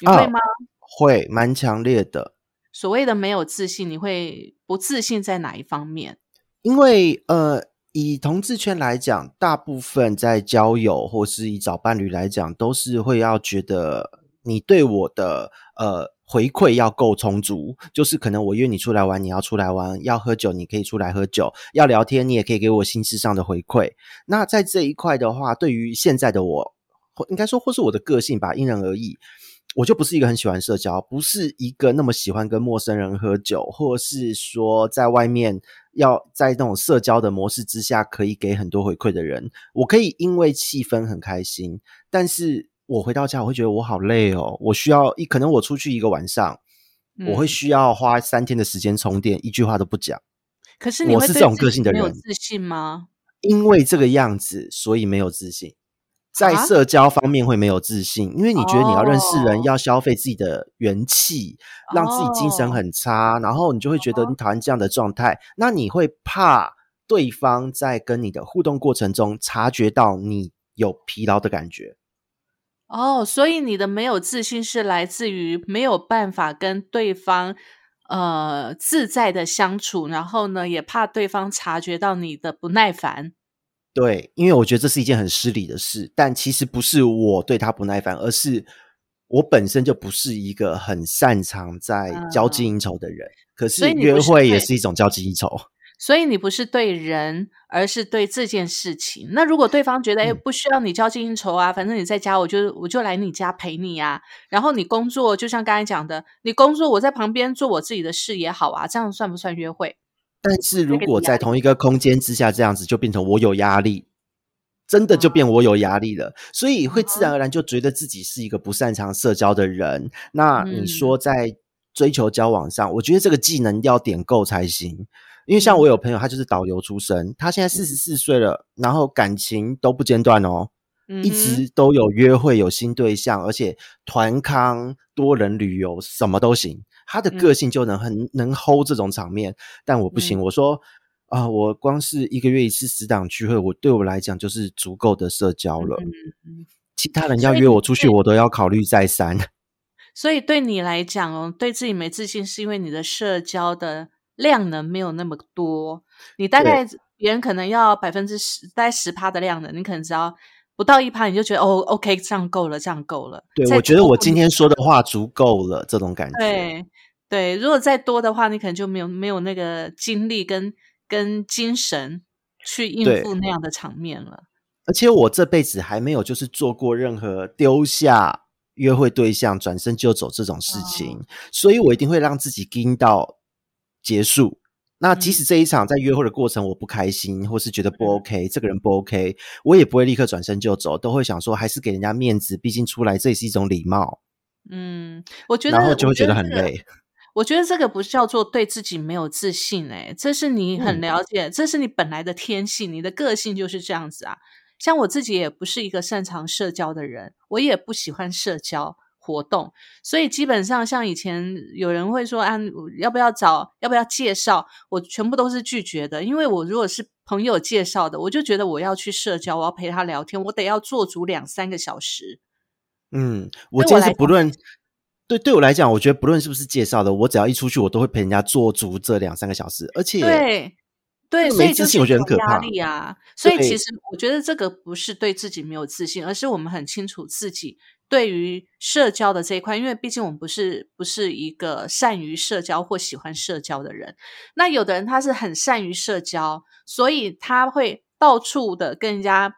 你会哦吗？会蛮强烈的，所谓的没有自信，你会不自信在哪一方面？因为呃，以同志圈来讲，大部分在交友或是以找伴侣来讲，都是会要觉得你对我的呃回馈要够充足，就是可能我约你出来玩，你要出来玩；要喝酒，你可以出来喝酒；要聊天，你也可以给我心事上的回馈。那在这一块的话，对于现在的我，应该说或是我的个性吧，因人而异。我就不是一个很喜欢社交，不是一个那么喜欢跟陌生人喝酒，或是说在外面要在那种社交的模式之下可以给很多回馈的人。我可以因为气氛很开心，但是我回到家我会觉得我好累哦，我需要一可能我出去一个晚上，我会嗯。需要花三天的时间充电，一句话都不讲，可是你我是这种个性的人。自信吗？因为这个样子，所以没有自信。在啊？社交方面会没有自信，因为你觉得你要认识人，哦。要消费自己的元气，让自己精神哦。很差，然后你就会觉得你讨厌这样的状态，那你会怕对方在跟你的互动过程中察觉到你有疲劳的感觉。哦，所以你的没有自信是来自于没有办法跟对方呃自在的相处，然后呢，也怕对方察觉到你的不耐烦。对，因为我觉得这是一件很失礼的事，但其实不是我对他不耐烦，而是我本身就不是一个很擅长在交际应酬的人。可是约会也是一种交际应酬。所以你不是对人，而是对这件事情。那如果对方觉得，哎，不需要你交际应酬啊，反正你在家，我就我就来你家陪你啊。然后你工作，就像刚才讲的，你工作，我在旁边做我自己的事也好啊。这样算不算约会？但是如果在同一个空间之下，这样子就变成我有压力，真的就变我有压力了。所以会自然而然就觉得自己是一个不擅长社交的人。那你说在追求交往上，我觉得这个技能要点够才行。因为像我有朋友，他就是导游出身，他现在四十四岁了，然后感情都不间断哦，一直都有约会，有新对象，而且团康、多人旅游什么都行。他的个性就能很能 hold 这种场面，但我不行。我说啊，我光是一个月一次死党聚会，我对我来讲就是足够的社交了。其他人要约我出去，我都要考虑再三。所以对你来讲哦，对自己没自信，是因为你的社交的。量能没有那么多，你大概别人可能要百分之十，大概十趴的量能，你可能只要不到一趴，你就觉得哦，OK，这样够了，这样够了。对，我觉得我今天说的话足够了，这种感觉。对对，如果再多的话，你可能就没有没有那个精力跟跟精神去应付那样的场面了。而且我这辈子还没有就是做过任何丢下约会对象转身就走这种事情，所以我一定会让自己盯到。结束。那即使这一场在约会的过程我不开心，或是觉得不 OK，这个人不 OK，我也不会立刻转身就走，都会想说还是给人家面子，毕竟出来这也是一种礼貌。嗯，我觉得，然后就会觉得很累。我觉得这个不叫做对自己没有自信，哎，这是你很了解，这是你本来的天性，你的个性就是这样子啊。像我自己也不是一个擅长社交的人，我也不喜欢社交。活动，所以基本上像以前有人会说啊，要不要找，要不要介绍，我全部都是拒绝的。因为我如果是朋友介绍的，我就觉得我要去社交，我要陪他聊天，我得要做足两三个小时。嗯，我今天是不论对对我来讲，我觉得不论是不是介绍的，我只要一出去，我都会陪人家做足这两三个小时，而且对对，所以就是我觉得很可怕啊。所以其实我觉得这个不是对自己没有自信，而是我们很清楚自己。对于社交的这一块，因为毕竟我们不是不是一个善于社交或喜欢社交的人。那有的人他是很善于社交，所以他会到处的跟人家、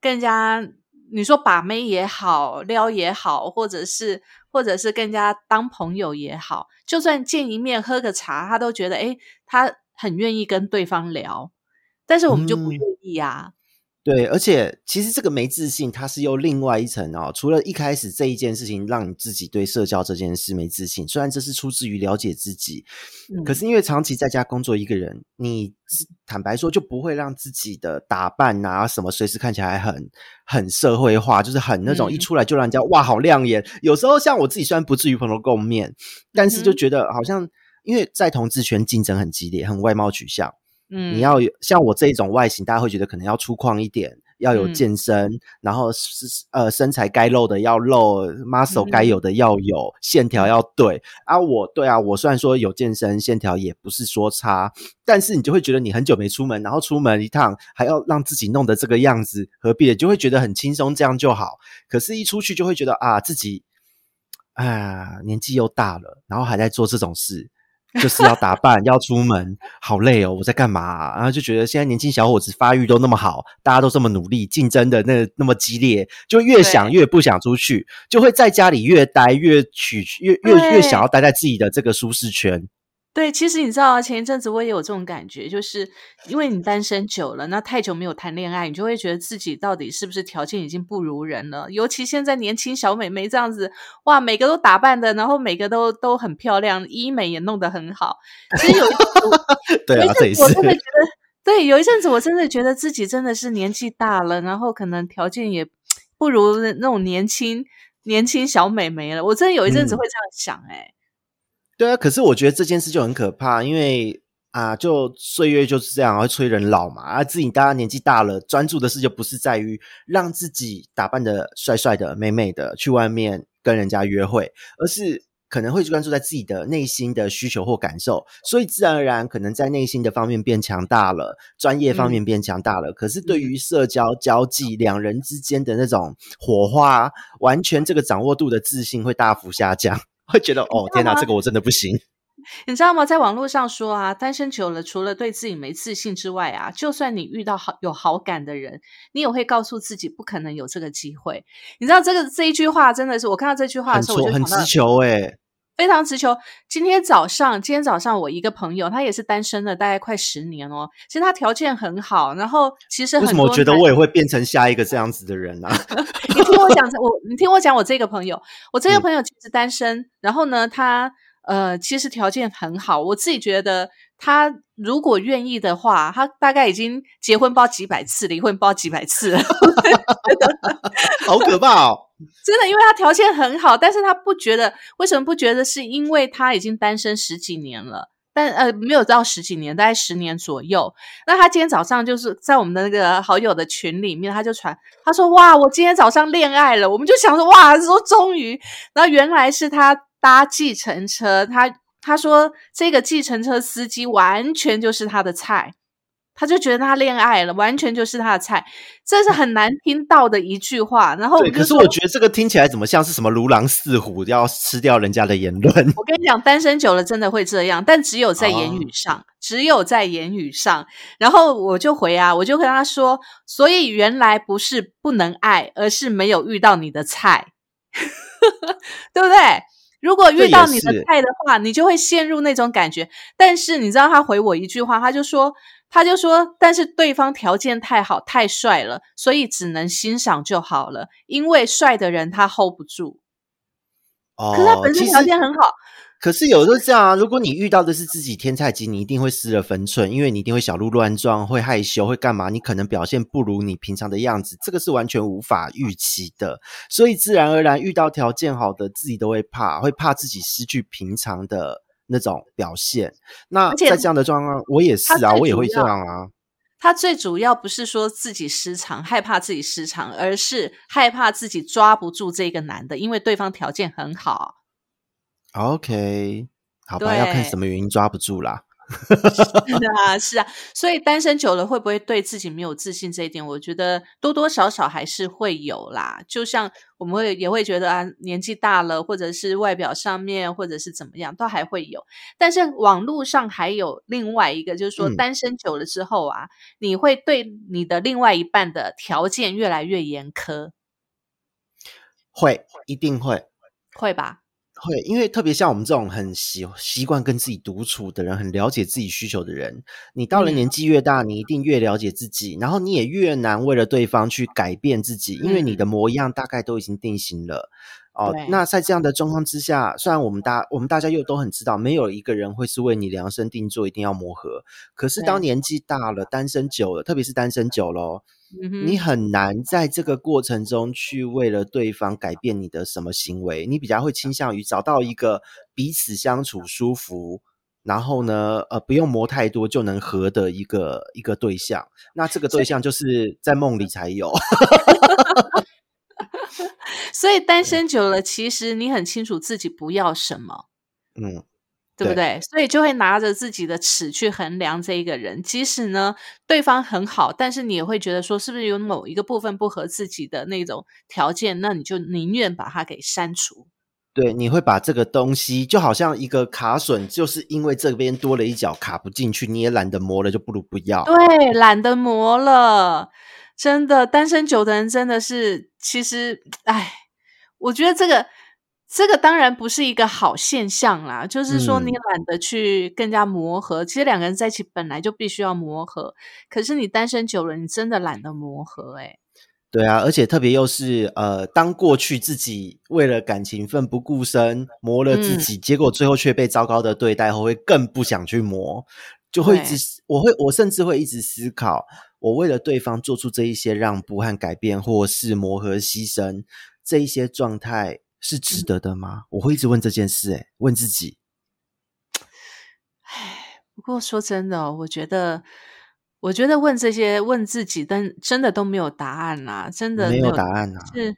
跟人家，你说把妹也好，撩也好，或者是或者是跟人家当朋友也好，就算见一面喝个茶，他都觉得哎，他很愿意跟对方聊。但是我们就不愿意呀。对，而且其实这个没自信，它是又另外一层哦。除了一开始这一件事情让你自己对社交这件事没自信，虽然这是出自于了解自己，可是因为长期在家工作一个人，你坦白说就不会让自己的打扮啊什么随时看起来很很社会化，就是很那种一出来就让人家哇好亮眼。有时候像我自己虽然不至于蓬头垢面，但是就觉得好像因为在同志圈竞争很激烈，很外貌取向。嗯，你要有像我这一种外形，大家会觉得可能要粗犷一点，要有健身，然后是呃身材该露的要露，muscle 该有的要有，线条要对啊。我对啊，我虽然说有健身，线条也不是说差，但是你就会觉得你很久没出门，然后出门一趟还要让自己弄得这个样子，何必？就会觉得很轻松，这样就好。可是，一出去就会觉得啊，自己啊年纪又大了，然后还在做这种事。就是要打扮，要出门，好累哦！我在干嘛？然后就觉得现在年轻小伙子发育都那么好，大家都这么努力，竞争的那那么激烈，就越想越不想出去，就会在家里越待越取越越越想要待在自己的这个舒适圈。对，其实你知道，前一阵子我也有这种感觉，就是因为你单身久了，那太久没有谈恋爱，你就会觉得自己到底是不是条件已经不如人了。尤其现在年轻小美眉这样子，哇，每个都打扮的，然后每个都都很漂亮，医美也弄得很好。其实有一 对啊，这一次我真的觉得，对，有一阵子我真的觉得自己真的是年纪大了，然后可能条件也不如那种年轻年轻小美眉了。我真的有一阵子会这样想，哎。对啊，可是我觉得这件事就很可怕，因为啊，就岁月就是这样会催人老嘛。啊，自己大家年纪大了，专注的事就不是在于让自己打扮的帅帅的、美美的去外面跟人家约会，而是可能会专注在自己的内心的需求或感受，所以自然而然可能在内心的方面变强大了，专业方面变强大了。可是对于社交交际，两人之间的那种火花，完全这个掌握度的自信会大幅下降，会觉得哦天哪，这个我真的不行。你知道吗？在网络上说啊，单身久了，除了对自己没自信之外啊，就算你遇到好有好感的人，你也会告诉自己不可能有这个机会。你知道这个这一句话真的是，我看到这句话的时候，我就很直球哎，非常直球。今天早上，今天早上我一个朋友，他也是单身了，大概快十年哦。其实他条件很好，然后其实为什么我觉得我也会变成下一个这样子的人 呢？你听我讲，我你听我讲，我这个朋友，我这个朋友其实单身，然后呢，他。呃，其实条件很好，我自己觉得他如果愿意的话，他大概已经结婚包几百次，离婚包几百次了，好可怕哦！真的，因为他条件很好，但是他不觉得，为什么不觉得？是因为他已经单身十几年了，但呃，没有到十几年，大概十年左右。那他今天早上就是在我们的那个好友的群里面，他就传，他说：“哇，我今天早上恋爱了。”我们就想说：“哇，说终于。”然后原来是他。搭计程车，他他说这个计程车司机完全就是他的菜，他就觉得他恋爱了，完全就是他的菜，这是很难听到的一句话。然后，可是我觉得这个听起来怎么像是什么如狼似虎要吃掉人家的言论？我跟你讲，单身久了真的会这样，但只有在言语上，只有在言语上。然后我就回啊，我就跟他说，所以原来不是不能爱，而是没有遇到你的菜，对不对？如果遇到你的菜的话，你就会陷入那种感觉。但是你知道他回我一句话，他就说，他就说，但是对方条件太好、太帅了，所以只能欣赏就好了。因为帅的人他 hold 不住。哦，可是他本身条件很好。可是有时候这样啊，如果你遇到的是自己天菜鸡，你一定会失了分寸，因为你一定会小鹿乱撞，会害羞，会干嘛？你可能表现不如你平常的样子，这个是完全无法预期的。所以自然而然遇到条件好的，自己都会怕，会怕自己失去平常的那种表现。那在这样的状况，我也是啊，我也会这样啊。他最主要不是说自己失常，害怕自己失常，而是害怕自己抓不住这个男的，因为对方条件很好。OK，好吧，要看什么原因抓不住啦。是啊，是啊，所以单身久了会不会对自己没有自信？这一点，我觉得多多少少还是会有啦。就像我们会也会觉得啊，年纪大了，或者是外表上面，或者是怎么样，都还会有。但是网络上还有另外一个，就是说单身久了之后啊，你会对你的另外一半的条件越来越严苛。会，一定会，会吧。会，因为特别像我们这种很习习惯跟自己独处的人，很了解自己需求的人，你到了年纪越大，你一定越了解自己，然后你也越难为了对方去改变自己，因为你的模样大概都已经定型了。哦，那在这样的状况之下，虽然我们大我们大家又都很知道，没有一个人会是为你量身定做，一定要磨合。可是当年纪大了，单身久了，特别是单身久了，你很难在这个过程中去为了对方改变你的什么行为。你比较会倾向于找到一个彼此相处舒服，然后呢，呃，不用磨太多就能合的一个一个对象。那这个对象就是在梦里才有。所以单身久了，其实你很清楚自己不要什么，嗯，对不对？所以就会拿着自己的尺去衡量这一个人。即使呢对方很好，但是你也会觉得说，是不是有某一个部分不合自己的那种条件？那你就宁愿把它给删除。对，你会把这个东西，就好像一个卡榫，就是因为这边多了一角卡不进去，你也懒得磨了，就不如不要。对，懒得磨了。真的，单身久的人真的是，其实，哎，我觉得这个这个当然不是一个好现象啦。就是说，你懒得去更加磨合，其实两个人在一起本来就必须要磨合。可是你单身久了，你真的懒得磨合，哎。对啊，而且特别又是呃，当过去自己为了感情奋不顾身磨了自己，结果最后却被糟糕的对待后，会更不想去磨，就会一直，我会，我甚至会一直思考。我为了对方做出这一些让步和改变，或是磨合牺牲，这一些状态是值得的吗？我会一直问这件事，哎，问自己。唉，不过说真的，我觉得，我觉得问这些问自己，但真的都没有答案啦，真的没有答案啊。是，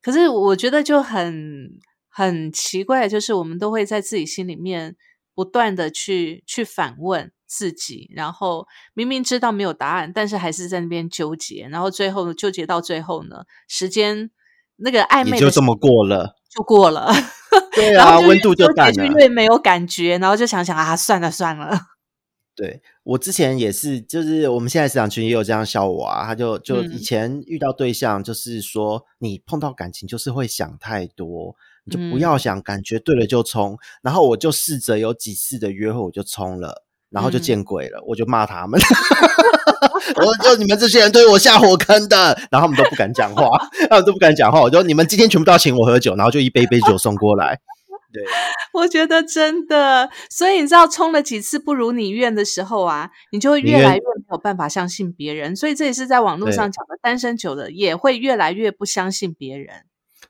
可是我觉得就很。很奇怪，就是我们都会在自己心里面不断的去去反问自己，然后明明知道没有答案，但是还是在那边纠结，然后最后纠结到最后呢，时间那个暧昧就这么过了，就过了。对啊，温度就淡了，越没有感觉，然后就想想啊，算了算了。对我之前也是，就是我们现在市场群也有这样笑我啊，他就就以前遇到对象，就是说你碰到感情就是会想太多，你就不要想，感觉对了就冲。然后我就试着有几次的约会，我就冲了，然后就见鬼了，我就骂他们，我就你们这些人推我下火坑的，然后他们都不敢讲话，他们都不敢讲话，我就你们今天全部都要请我喝酒，然后就一杯一杯酒送过来。对，我觉得真的，所以你知道，冲了几次不如你愿的时候啊，你就会越来越没有办法相信别人。所以这也是在网络上讲的，单身久了也会越来越不相信别人。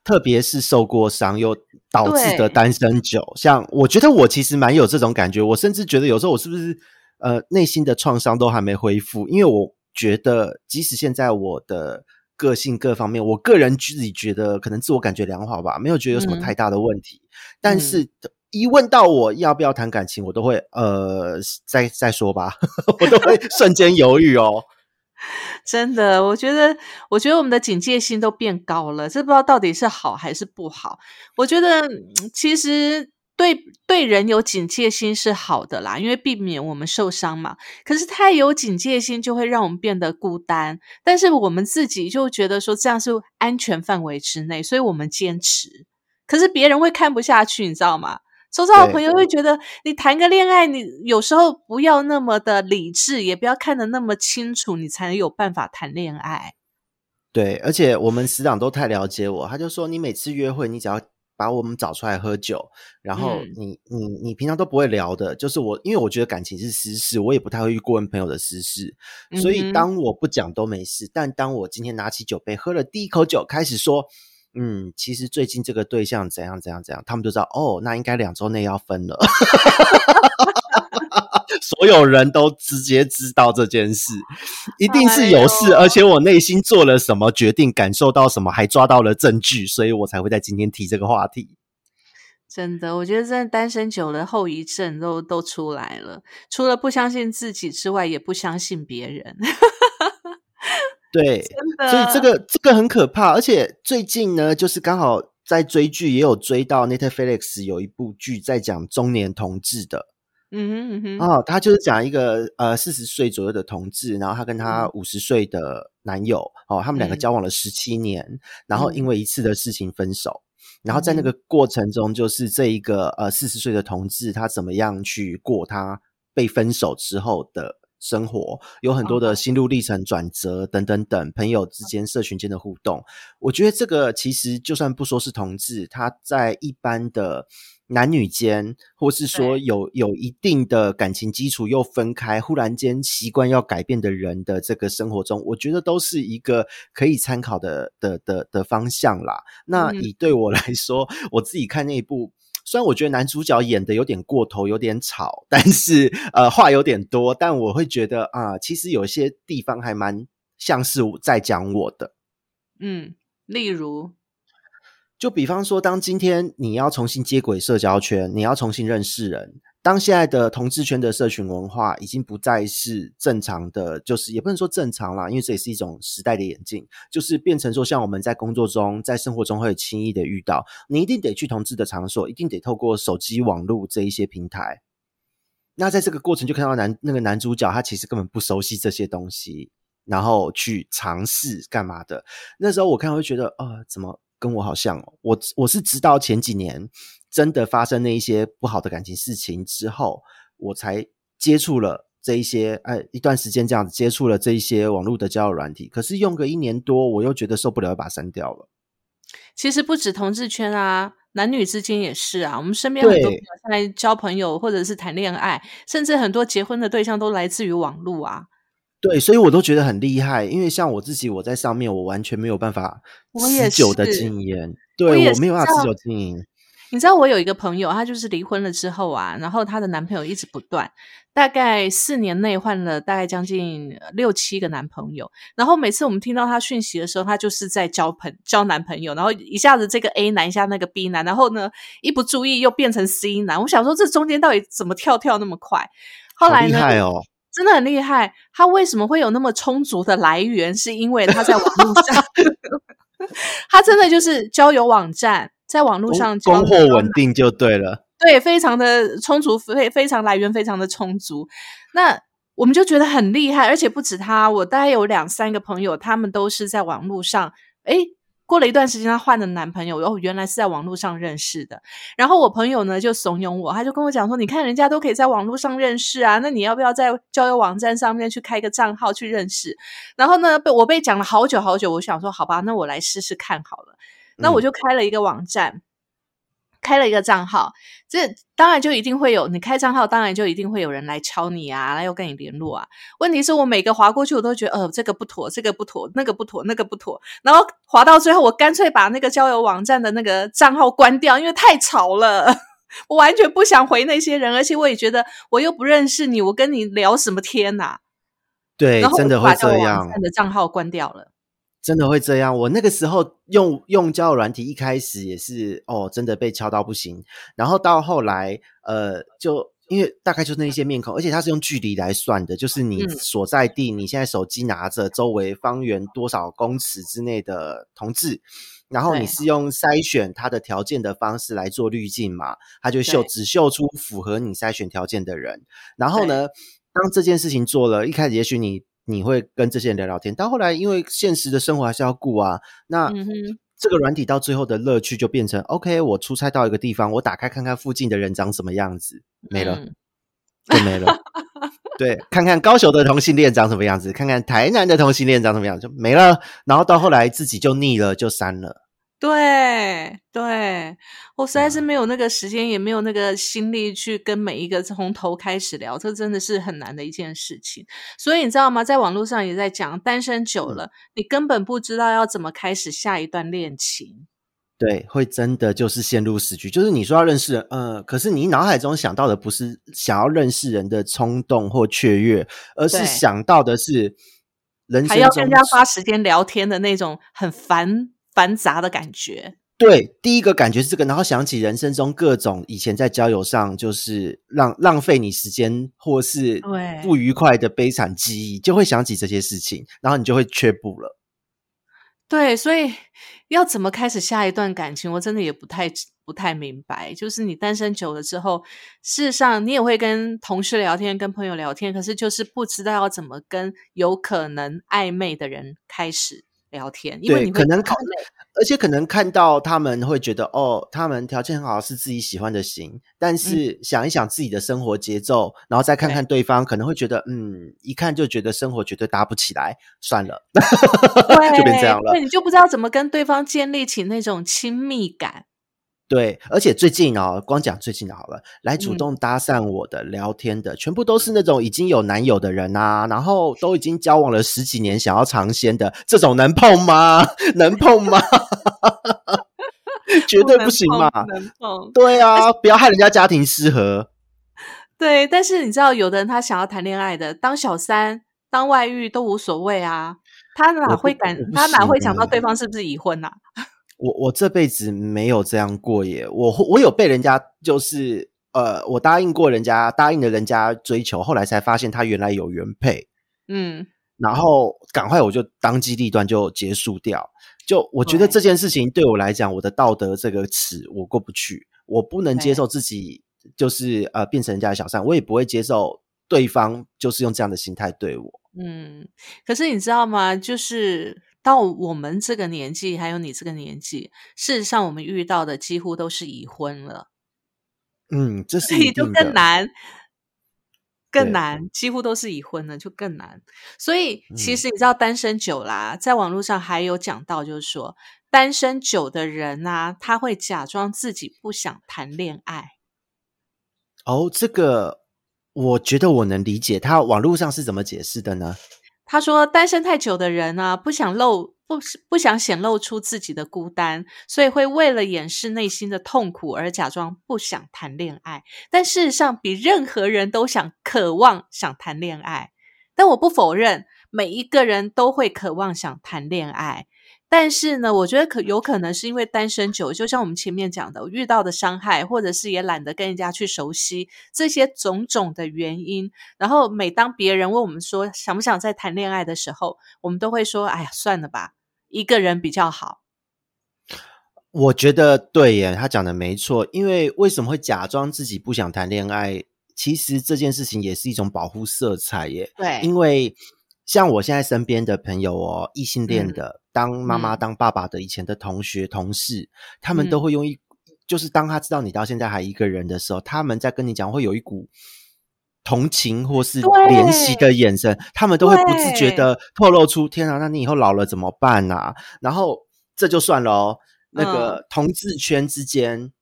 特别是受过伤又导致的单身久，像我觉得我其实蛮有这种感觉，我甚至觉得有时候我是不是呃内心的创伤都还没恢复，因为我觉得即使现在我的。个性各方面，我个人自己觉得可能自我感觉良好吧，没有觉得有什么太大的问题。但是，一问到我要不要谈感情，我都会呃，再再说吧，我都会 瞬间犹豫哦。真的，我觉得，我觉得我们的警戒心都变高了，这不知道到底是好还是不好。我觉得其实。对对人有警戒心是好的啦，因为避免我们受伤嘛。可是太有警戒心就会让我们变得孤单，但是我们自己就觉得说这样是安全范围之内，所以我们坚持。可是别人会看不下去，你知道吗？周遭的朋友会觉得你谈个恋爱，你有时候不要那么的理智，也不要看得那么清楚，你才有办法谈恋爱。对，而且我们师长都太了解我，他就说你每次约会，你只要。把我们找出来喝酒，然后你你你平常都不会聊的，就是我，因为我觉得感情是私事，我也不太会去过问朋友的私事，所以当我不讲都没事。但当我今天拿起酒杯，喝了第一口酒，开始说，嗯，其实最近这个对象怎样怎样怎样，他们就知道，哦，那应该两周内要分了。所有人都直接知道这件事，一定是有事，而且我内心做了什么决定，感受到什么，还抓到了证据，所以我才会在今天提这个话题。真的，我觉得真的单身久了，后遗症都都出来了。除了不相信自己之外，也不相信别人。对，所以这个这个很可怕。而且最近呢，就是刚好在追剧，也有追到 Netflix 有一部剧在讲中年同志的。嗯哼嗯。哼，哦，他就是讲一个呃四十岁左右的同志，然后他跟他五十岁的男友，哦，他们两个交往了十七年，然后因为一次的事情分手，然后在那个过程中，就是这一个呃四十岁的同志，他怎么样去过他被分手之后的生活，有很多的心路历程转折等等等，朋友之间、社群间的互动，我觉得这个其实就算不说是同志，他在一般的。男女间，或是说有有一定的感情基础又分开，忽然间习惯要改变的人的这个生活中，我觉得都是一个可以参考的的的的方向啦。那以对我来说，我自己看那一部，虽然我觉得男主角演的有点过头，有点吵，但是呃话有点多，但我会觉得啊，其实有些地方还蛮像是在讲我的。嗯，例如。就比方说，当今天你要重新接轨社交圈，你要重新认识人。当现在的同志圈的社群文化已经不再是正常的，就是也不能说正常啦，因为这也是一种时代的演进，就是变成说，像我们在工作中、在生活中会轻易的遇到，你一定得去同志的场所，一定得透过手机网络这一些平台。那在这个过程，就看到男那个男主角，他其实根本不熟悉这些东西，然后去尝试干嘛的。那时候我看会觉得，呃，怎么？跟我好像，我我是直到前几年真的发生那一些不好的感情事情之后，我才接触了这一些，哎，一段时间这样子接触了这一些网络的交友软体。可是用个一年多，我又觉得受不了，把它删掉了。其实不止同志圈啊，男女之间也是啊。我们身边很多朋友在交朋友或者是谈恋爱，甚至很多结婚的对象都来自于网络啊。对，所以我都觉得很厉害，因为像我自己，我在上面我完全没有办法持久的经营，对我没有办法持久经营。你知道我有一个朋友，她就是离婚了之后啊，然后她的男朋友一直不断，大概四年内换了大概将近六七个男朋友。然后每次我们听到她讯息的时候，她就是在交朋交男朋友，然后一下子这个 A 男，一下那个 B 男，然后呢一不注意又变成 C 男。我想说这中间到底怎么跳跳那么快？后来呢？哦，真的很厉害。他为什么会有那么充足的来源？是因为他在网络上，他真的就是交友网站。在网络上供货稳定就对了，对，非常的充足，非非常来源非常的充足。那我们就觉得很厉害，而且不止他，我大概有两三个朋友，他们都是在网络上。诶，过了一段时间，他换了男朋友，哦，原来是在网络上认识的。然后我朋友呢就怂恿我，他就跟我讲说：“你看人家都可以在网络上认识啊，那你要不要在交友网站上面去开个账号去认识？”然后呢，被我被讲了好久好久，我想说，好吧，那我来试试看好了。那我就开了一个网站，开了一个账号，这当然就一定会有你开账号，当然就一定会有人来敲你啊，来要跟你联络啊。问题是我每个划过去，我都觉得，呃，这个不妥，这个不妥，那个不妥，那个不妥。然后划到最后，我干脆把那个交友网站的那个账号关掉，因为太吵了，我完全不想回那些人，而且我也觉得我又不认识你，我跟你聊什么天呐？对，然后真的会这样。的账号关掉了。真的会这样？我那个时候用用交友软体，一开始也是哦，真的被敲到不行。然后到后来，呃，就因为大概就是那些面孔，而且它是用距离来算的，就是你所在地，你现在手机拿着周围方圆多少公尺之内的同志，然后你是用筛选它的条件的方式来做滤镜嘛，他就秀只秀出符合你筛选条件的人。然后呢，当这件事情做了一开始，也许你。你会跟这些人聊聊天，到后来因为现实的生活还是要顾啊，那这个软体到最后的乐趣就变成，OK，我出差到一个地方，我打开看看附近的人长什么样子，没了，就没了。对，看看高雄的同性恋长什么样子，看看台南的同性恋长什么样子，就没了。然后到后来自己就腻了，就删了。对对，我实在是没有那个时间，也没有那个心力去跟每一个从头开始聊，这真的是很难的一件事情。所以你知道吗？在网络上也在讲，单身久了，你根本不知道要怎么开始下一段恋情。对，会真的就是陷入死局。就是你说要认识人，呃，可是你脑海中想到的不是想要认识人的冲动或雀跃，而是想到的是人生还要跟人家花时间聊天的那种很烦。繁杂的感觉，对，第一个感觉是这个，然后想起人生中各种以前在交友上就是浪浪费你时间或是不愉快的悲惨记忆，就会想起这些事情，然后你就会却步了。对，所以要怎么开始下一段感情，我真的也不太不太明白。就是你单身久了之后，事实上你也会跟同事聊天，跟朋友聊天，可是就是不知道要怎么跟有可能暧昧的人开始。聊天，因为你可能看，而且可能看到他们会觉得哦，他们条件很好，是自己喜欢的型。但是想一想自己的生活节奏，然后再看看对方，可能会觉得嗯，一看就觉得生活绝对搭不起来，算了，就变这样了。对，你就不知道怎么跟对方建立起那种亲密感。对，而且最近哦，光讲最近的好了，来主动搭讪我的、聊天的，全部都是那种已经有男友的人啊，然后都已经交往了十几年，想要尝鲜的，这种能碰吗？能碰吗？绝对不行嘛！能碰？对啊，不要害人家家庭失和。对，但是你知道，有的人他想要谈恋爱的，当小三、当外遇都无所谓啊，他哪会敢？他哪会想到对方是不是已婚呐？我我这辈子没有这样过耶，我我有被人家就是呃，我答应过人家，答应了人家追求，后来才发现他原来有原配，嗯，然后赶快我就当机立断就结束掉。就我觉得这件事情对我来讲，我的道德这个尺我过不去，我不能接受自己就是呃变成人家的小三，我也不会接受对方就是用这样的心态对我。嗯，可是你知道吗？就是。到我们这个年纪，还有你这个年纪，事实上我们遇到的几乎都是已婚了。嗯，这所以就更难，更难，几乎都是已婚了，就更难。所以其实你知道，单身久啦，在网络上还有讲到，就是说单身久的人啊，他会假装自己不想谈恋爱。哦，这个我觉得我能理解，他网络上是怎么解释的呢？他说：“单身太久的人呢，不想露不不想显露出自己的孤单，所以会为了掩饰内心的痛苦而假装不想谈恋爱。但事实上，比任何人都想、渴望想谈恋爱。但我不否认，每一个人都会渴望想谈恋爱。但是呢，我觉得可有可能是因为单身久，就像我们前面讲的，遇到的伤害，或者是也懒得跟人家去熟悉这些种种的原因。然后每当别人问我们说想不想再谈恋爱的时候，我们都会说：“哎呀，算了吧，一个人比较好。”我觉得对耶，他讲的没错。因为为什么会假装自己不想谈恋爱？其实这件事情也是一种保护色彩耶。对，因为。像我现在身边的朋友哦，异性恋的，当妈妈、当爸爸的，以前的同学、同事，他们都会用一，就是当他知道你到现在还一个人的时候，他们在跟你讲，会有一股同情或是怜惜的眼神，他们都会不自觉的透露出：天啊，那你以后老了怎么办啊？然后这就算了哦，那个同志圈之间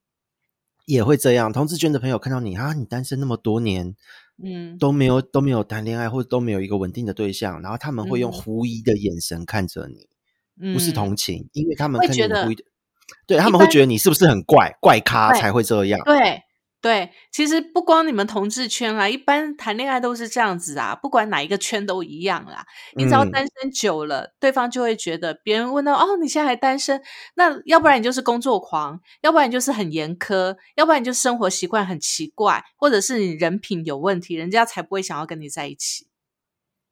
也会这样，同志圈的朋友看到你啊，你单身那么多年。嗯，都没有都没有谈恋爱，或者都没有一个稳定的对象，然后他们会用狐疑的眼神看着你，不是同情，因为他们看你狐疑的，对他们会觉得你是不是很怪怪咖才会这样？对。对，其实不光你们同志圈啦，一般谈恋爱都是这样子啊，不管哪一个圈都一样啦。你只要单身久了，对方就会觉得别人问到哦，你现在还单身，那要不然你就是工作狂，要不然你就是很严苛，要不然你就生活习惯很奇怪，或者是你人品有问题，人家才不会想要跟你在一起。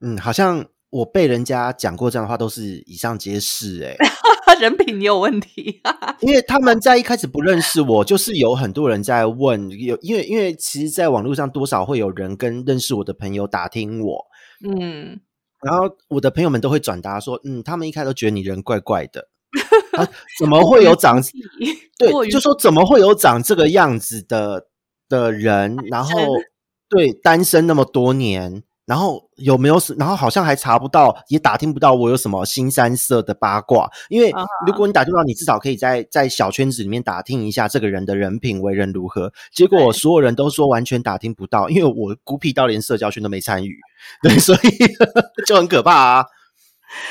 嗯，好像。我被人家讲过这样的话，都是以上皆是。哎，人品也有问题，因为他们在一开始不认识我，就是有很多人在问，有因为因为其实，在网络上多少会有人跟认识我的朋友打听我，嗯，然后我的朋友们都会转达说，嗯，他们一开始都觉得你人怪怪的，怎么会有长对，就说怎么会有长这个样子的的人，然后对单身那么多年。然后有没有是？然后好像还查不到，也打听不到我有什么新三色的八卦。因为如果你打听到，你至少可以在在小圈子里面打听一下这个人的人品为人如何。结果所有人都说完全打听不到，因为我孤僻到连社交圈都没参与，对，所以 就很可怕啊！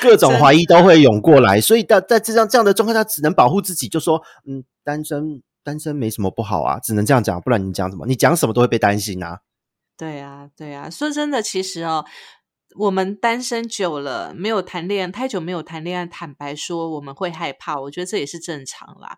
各种怀疑都会涌过来，所以在在这样这样的状况下，只能保护自己，就说嗯，单身单身没什么不好啊，只能这样讲，不然你讲什么？你讲什么都会被担心啊。对啊，对啊，说真的，其实哦，我们单身久了，没有谈恋爱太久，没有谈恋爱，坦白说，我们会害怕，我觉得这也是正常啦。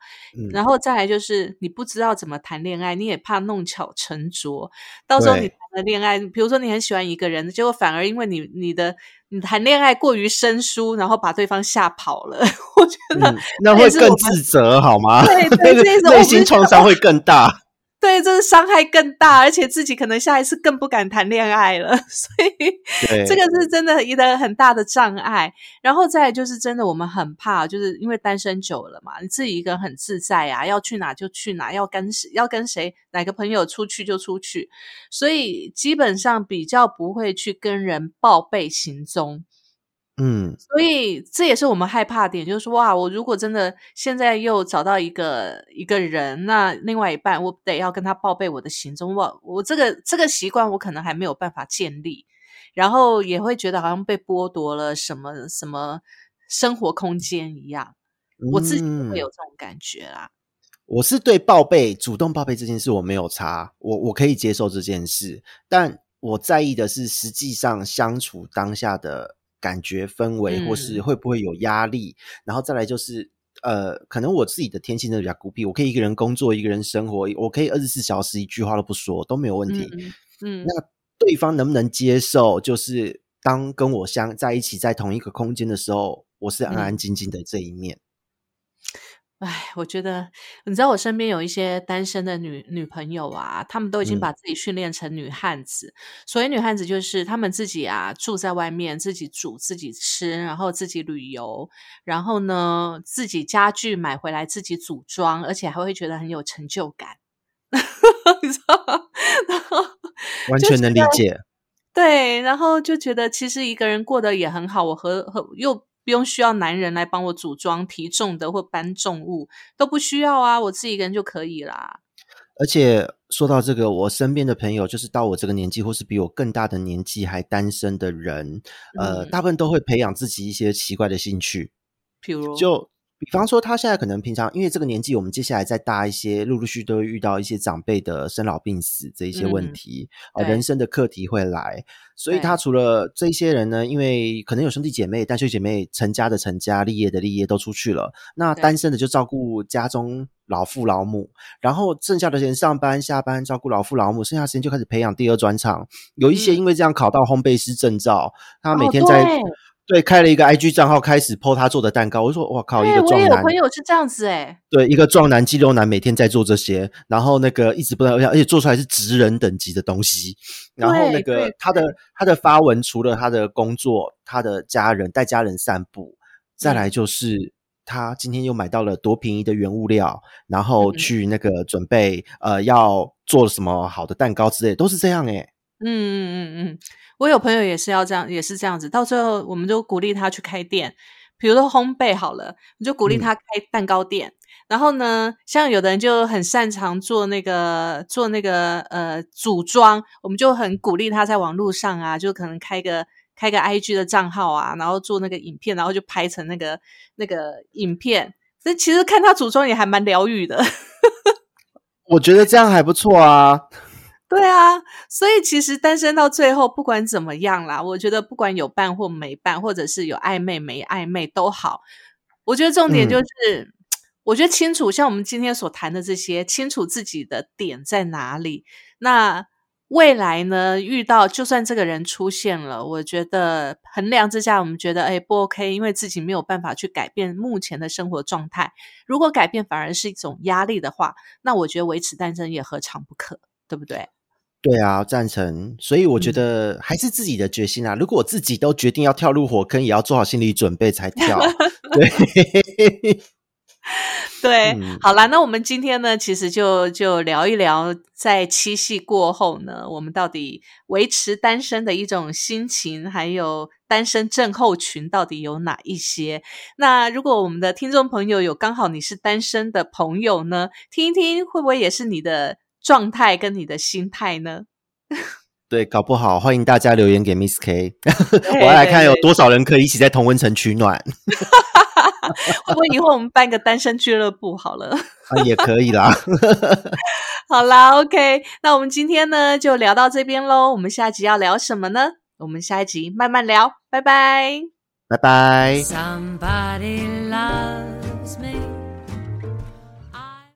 然后再来就是，你不知道怎么谈恋爱，你也怕弄巧成拙，到时候你谈了恋爱，比如说你很喜欢一个人，结果反而因为你你的你谈恋爱过于生疏，然后把对方吓跑了，我觉得那会更自责，好吗？对对，内心创伤会更大。对，这是伤害更大，而且自己可能下一次更不敢谈恋爱了，所以这个是真的一个很大的障碍。然后再就是真的，我们很怕，就是因为单身久了嘛，你自己一个人很自在啊，要去哪就去哪，要跟谁要跟谁哪个朋友出去就出去，所以基本上比较不会去跟人报备行踪。嗯，所以这也是我们害怕点，就是说，哇，我如果真的现在又找到一个一个人，那另外一半我得要跟他报备我的行踪，我我这个这个习惯我可能还没有办法建立，然后也会觉得好像被剥夺了什么什么生活空间一样，我自己会有这种感觉啦。我是对报备主动报备这件事我没有差，我我可以接受这件事，但我在意的是实际上相处当下的。感觉氛围，或是会不会有压力？然后再来就是，呃，可能我自己的天性的比较孤僻，我可以一个人工作，一个人生活，我可以二十四小时一句话都不说都没有问题。嗯，那对方能不能接受？就是当跟我相在一起在同一个空间的时候，我是安安静静的这一面。哎，我觉得你知道，我身边有一些单身的女女朋友啊，她们都已经把自己训练成女汉子。所以女汉子就是她们自己啊，住在外面，自己煮自己吃，然后自己旅游，然后呢，自己家具买回来自己组装，而且还会觉得很有成就感。你知道？完全能理解。对，然后就觉得其实一个人过得也很好。我和和又。不用需要男人来帮我组装提重的或搬重物，都不需要啊，我自己一个人就可以啦。而且说到这个，我身边的朋友，就是到我这个年纪或是比我更大的年纪还单身的人，呃，大部分都会培养自己一些奇怪的兴趣。譬如，就比方说，他现在可能平常因为这个年纪，我们接下来再大一些，陆陆续续都会遇到一些长辈的生老病死这一些问题，呃，人生的课题会来。所以他除了这些人呢，因为可能有兄弟姐妹，但兄弟姐妹成家的成家，立业的立业都出去了，那对。单身的就照顾家中老父老母，然后剩下的人上班下班照顾老父老母，剩下的时间就开始培养第二专长。有一些嗯。因为这样考到烘焙师证照，他每哦天在、对对开了一个 IG 账号，开始 PO 他做的蛋糕。我就说哇靠，一对，个壮男我也有朋友是这样子哎，对，一个壮男肌肉男每天在做这些，然后那个一直不断，而且做出来是职人等级的东西。然后那个他的他的发文，除了他的工作，他的家人带家人散步，再来嗯就是他今天又买到了多便宜的原物料，然后嗯。去那个准备呃要做什么好的蛋糕之类，都是这样诶、嗯嗯嗯嗯，我有朋友也是要这样，也是这样子，到最后我们就鼓励他去开店，比如说烘焙好了，你就鼓励嗯他开蛋糕店。然后呢，像有的人就很擅长做那个做那个呃组装，我们就很鼓励他在网络上啊，就可能开个开个 IG 的账号啊，然后做那个影片，然后就拍成那个那个影片。这其实看他组装也还蛮疗愈的。我觉得这样还不错啊。对啊，所以其实单身到最后，不管怎么样啦，我觉得不管有伴或没伴，或者是有暧昧没暧昧都好，我觉得重点就是，我觉得清楚，像我们今天所谈的这些，清楚自己的点在哪里。那未来呢，遇到就算这个人出现了，我觉得衡量之下，我们觉得哎不 OK，因为自己没有办法去改变目前的生活状态。如果改变反而是一种压力的话，那我觉得维持单身也何尝不可，对不对？对啊，赞成。所以我觉嗯得还是自己的决心啊。如果我自己都决定要跳入火坑，也要做好心理准备才跳。对，对，嗯好啦，那我们今天呢，其实就就聊一聊，在七夕过后呢，我们到底维持单身的一种心情，还有单身症候群到底有哪一些？那如果我们的听众朋友有刚好你是单身的朋友呢，听一听会不会也是你的状态跟你的心态呢？对，搞不好欢迎大家留言给 Miss K，我要来看有多少人可以一起在同温层取暖 会不会以后我们办个单身俱乐部好了？啊，也可以啦。好啦，OK，那我们今天呢就聊到这边喽。我们下集要聊什么呢？我们下一集慢慢聊，拜拜。拜拜。Somebody love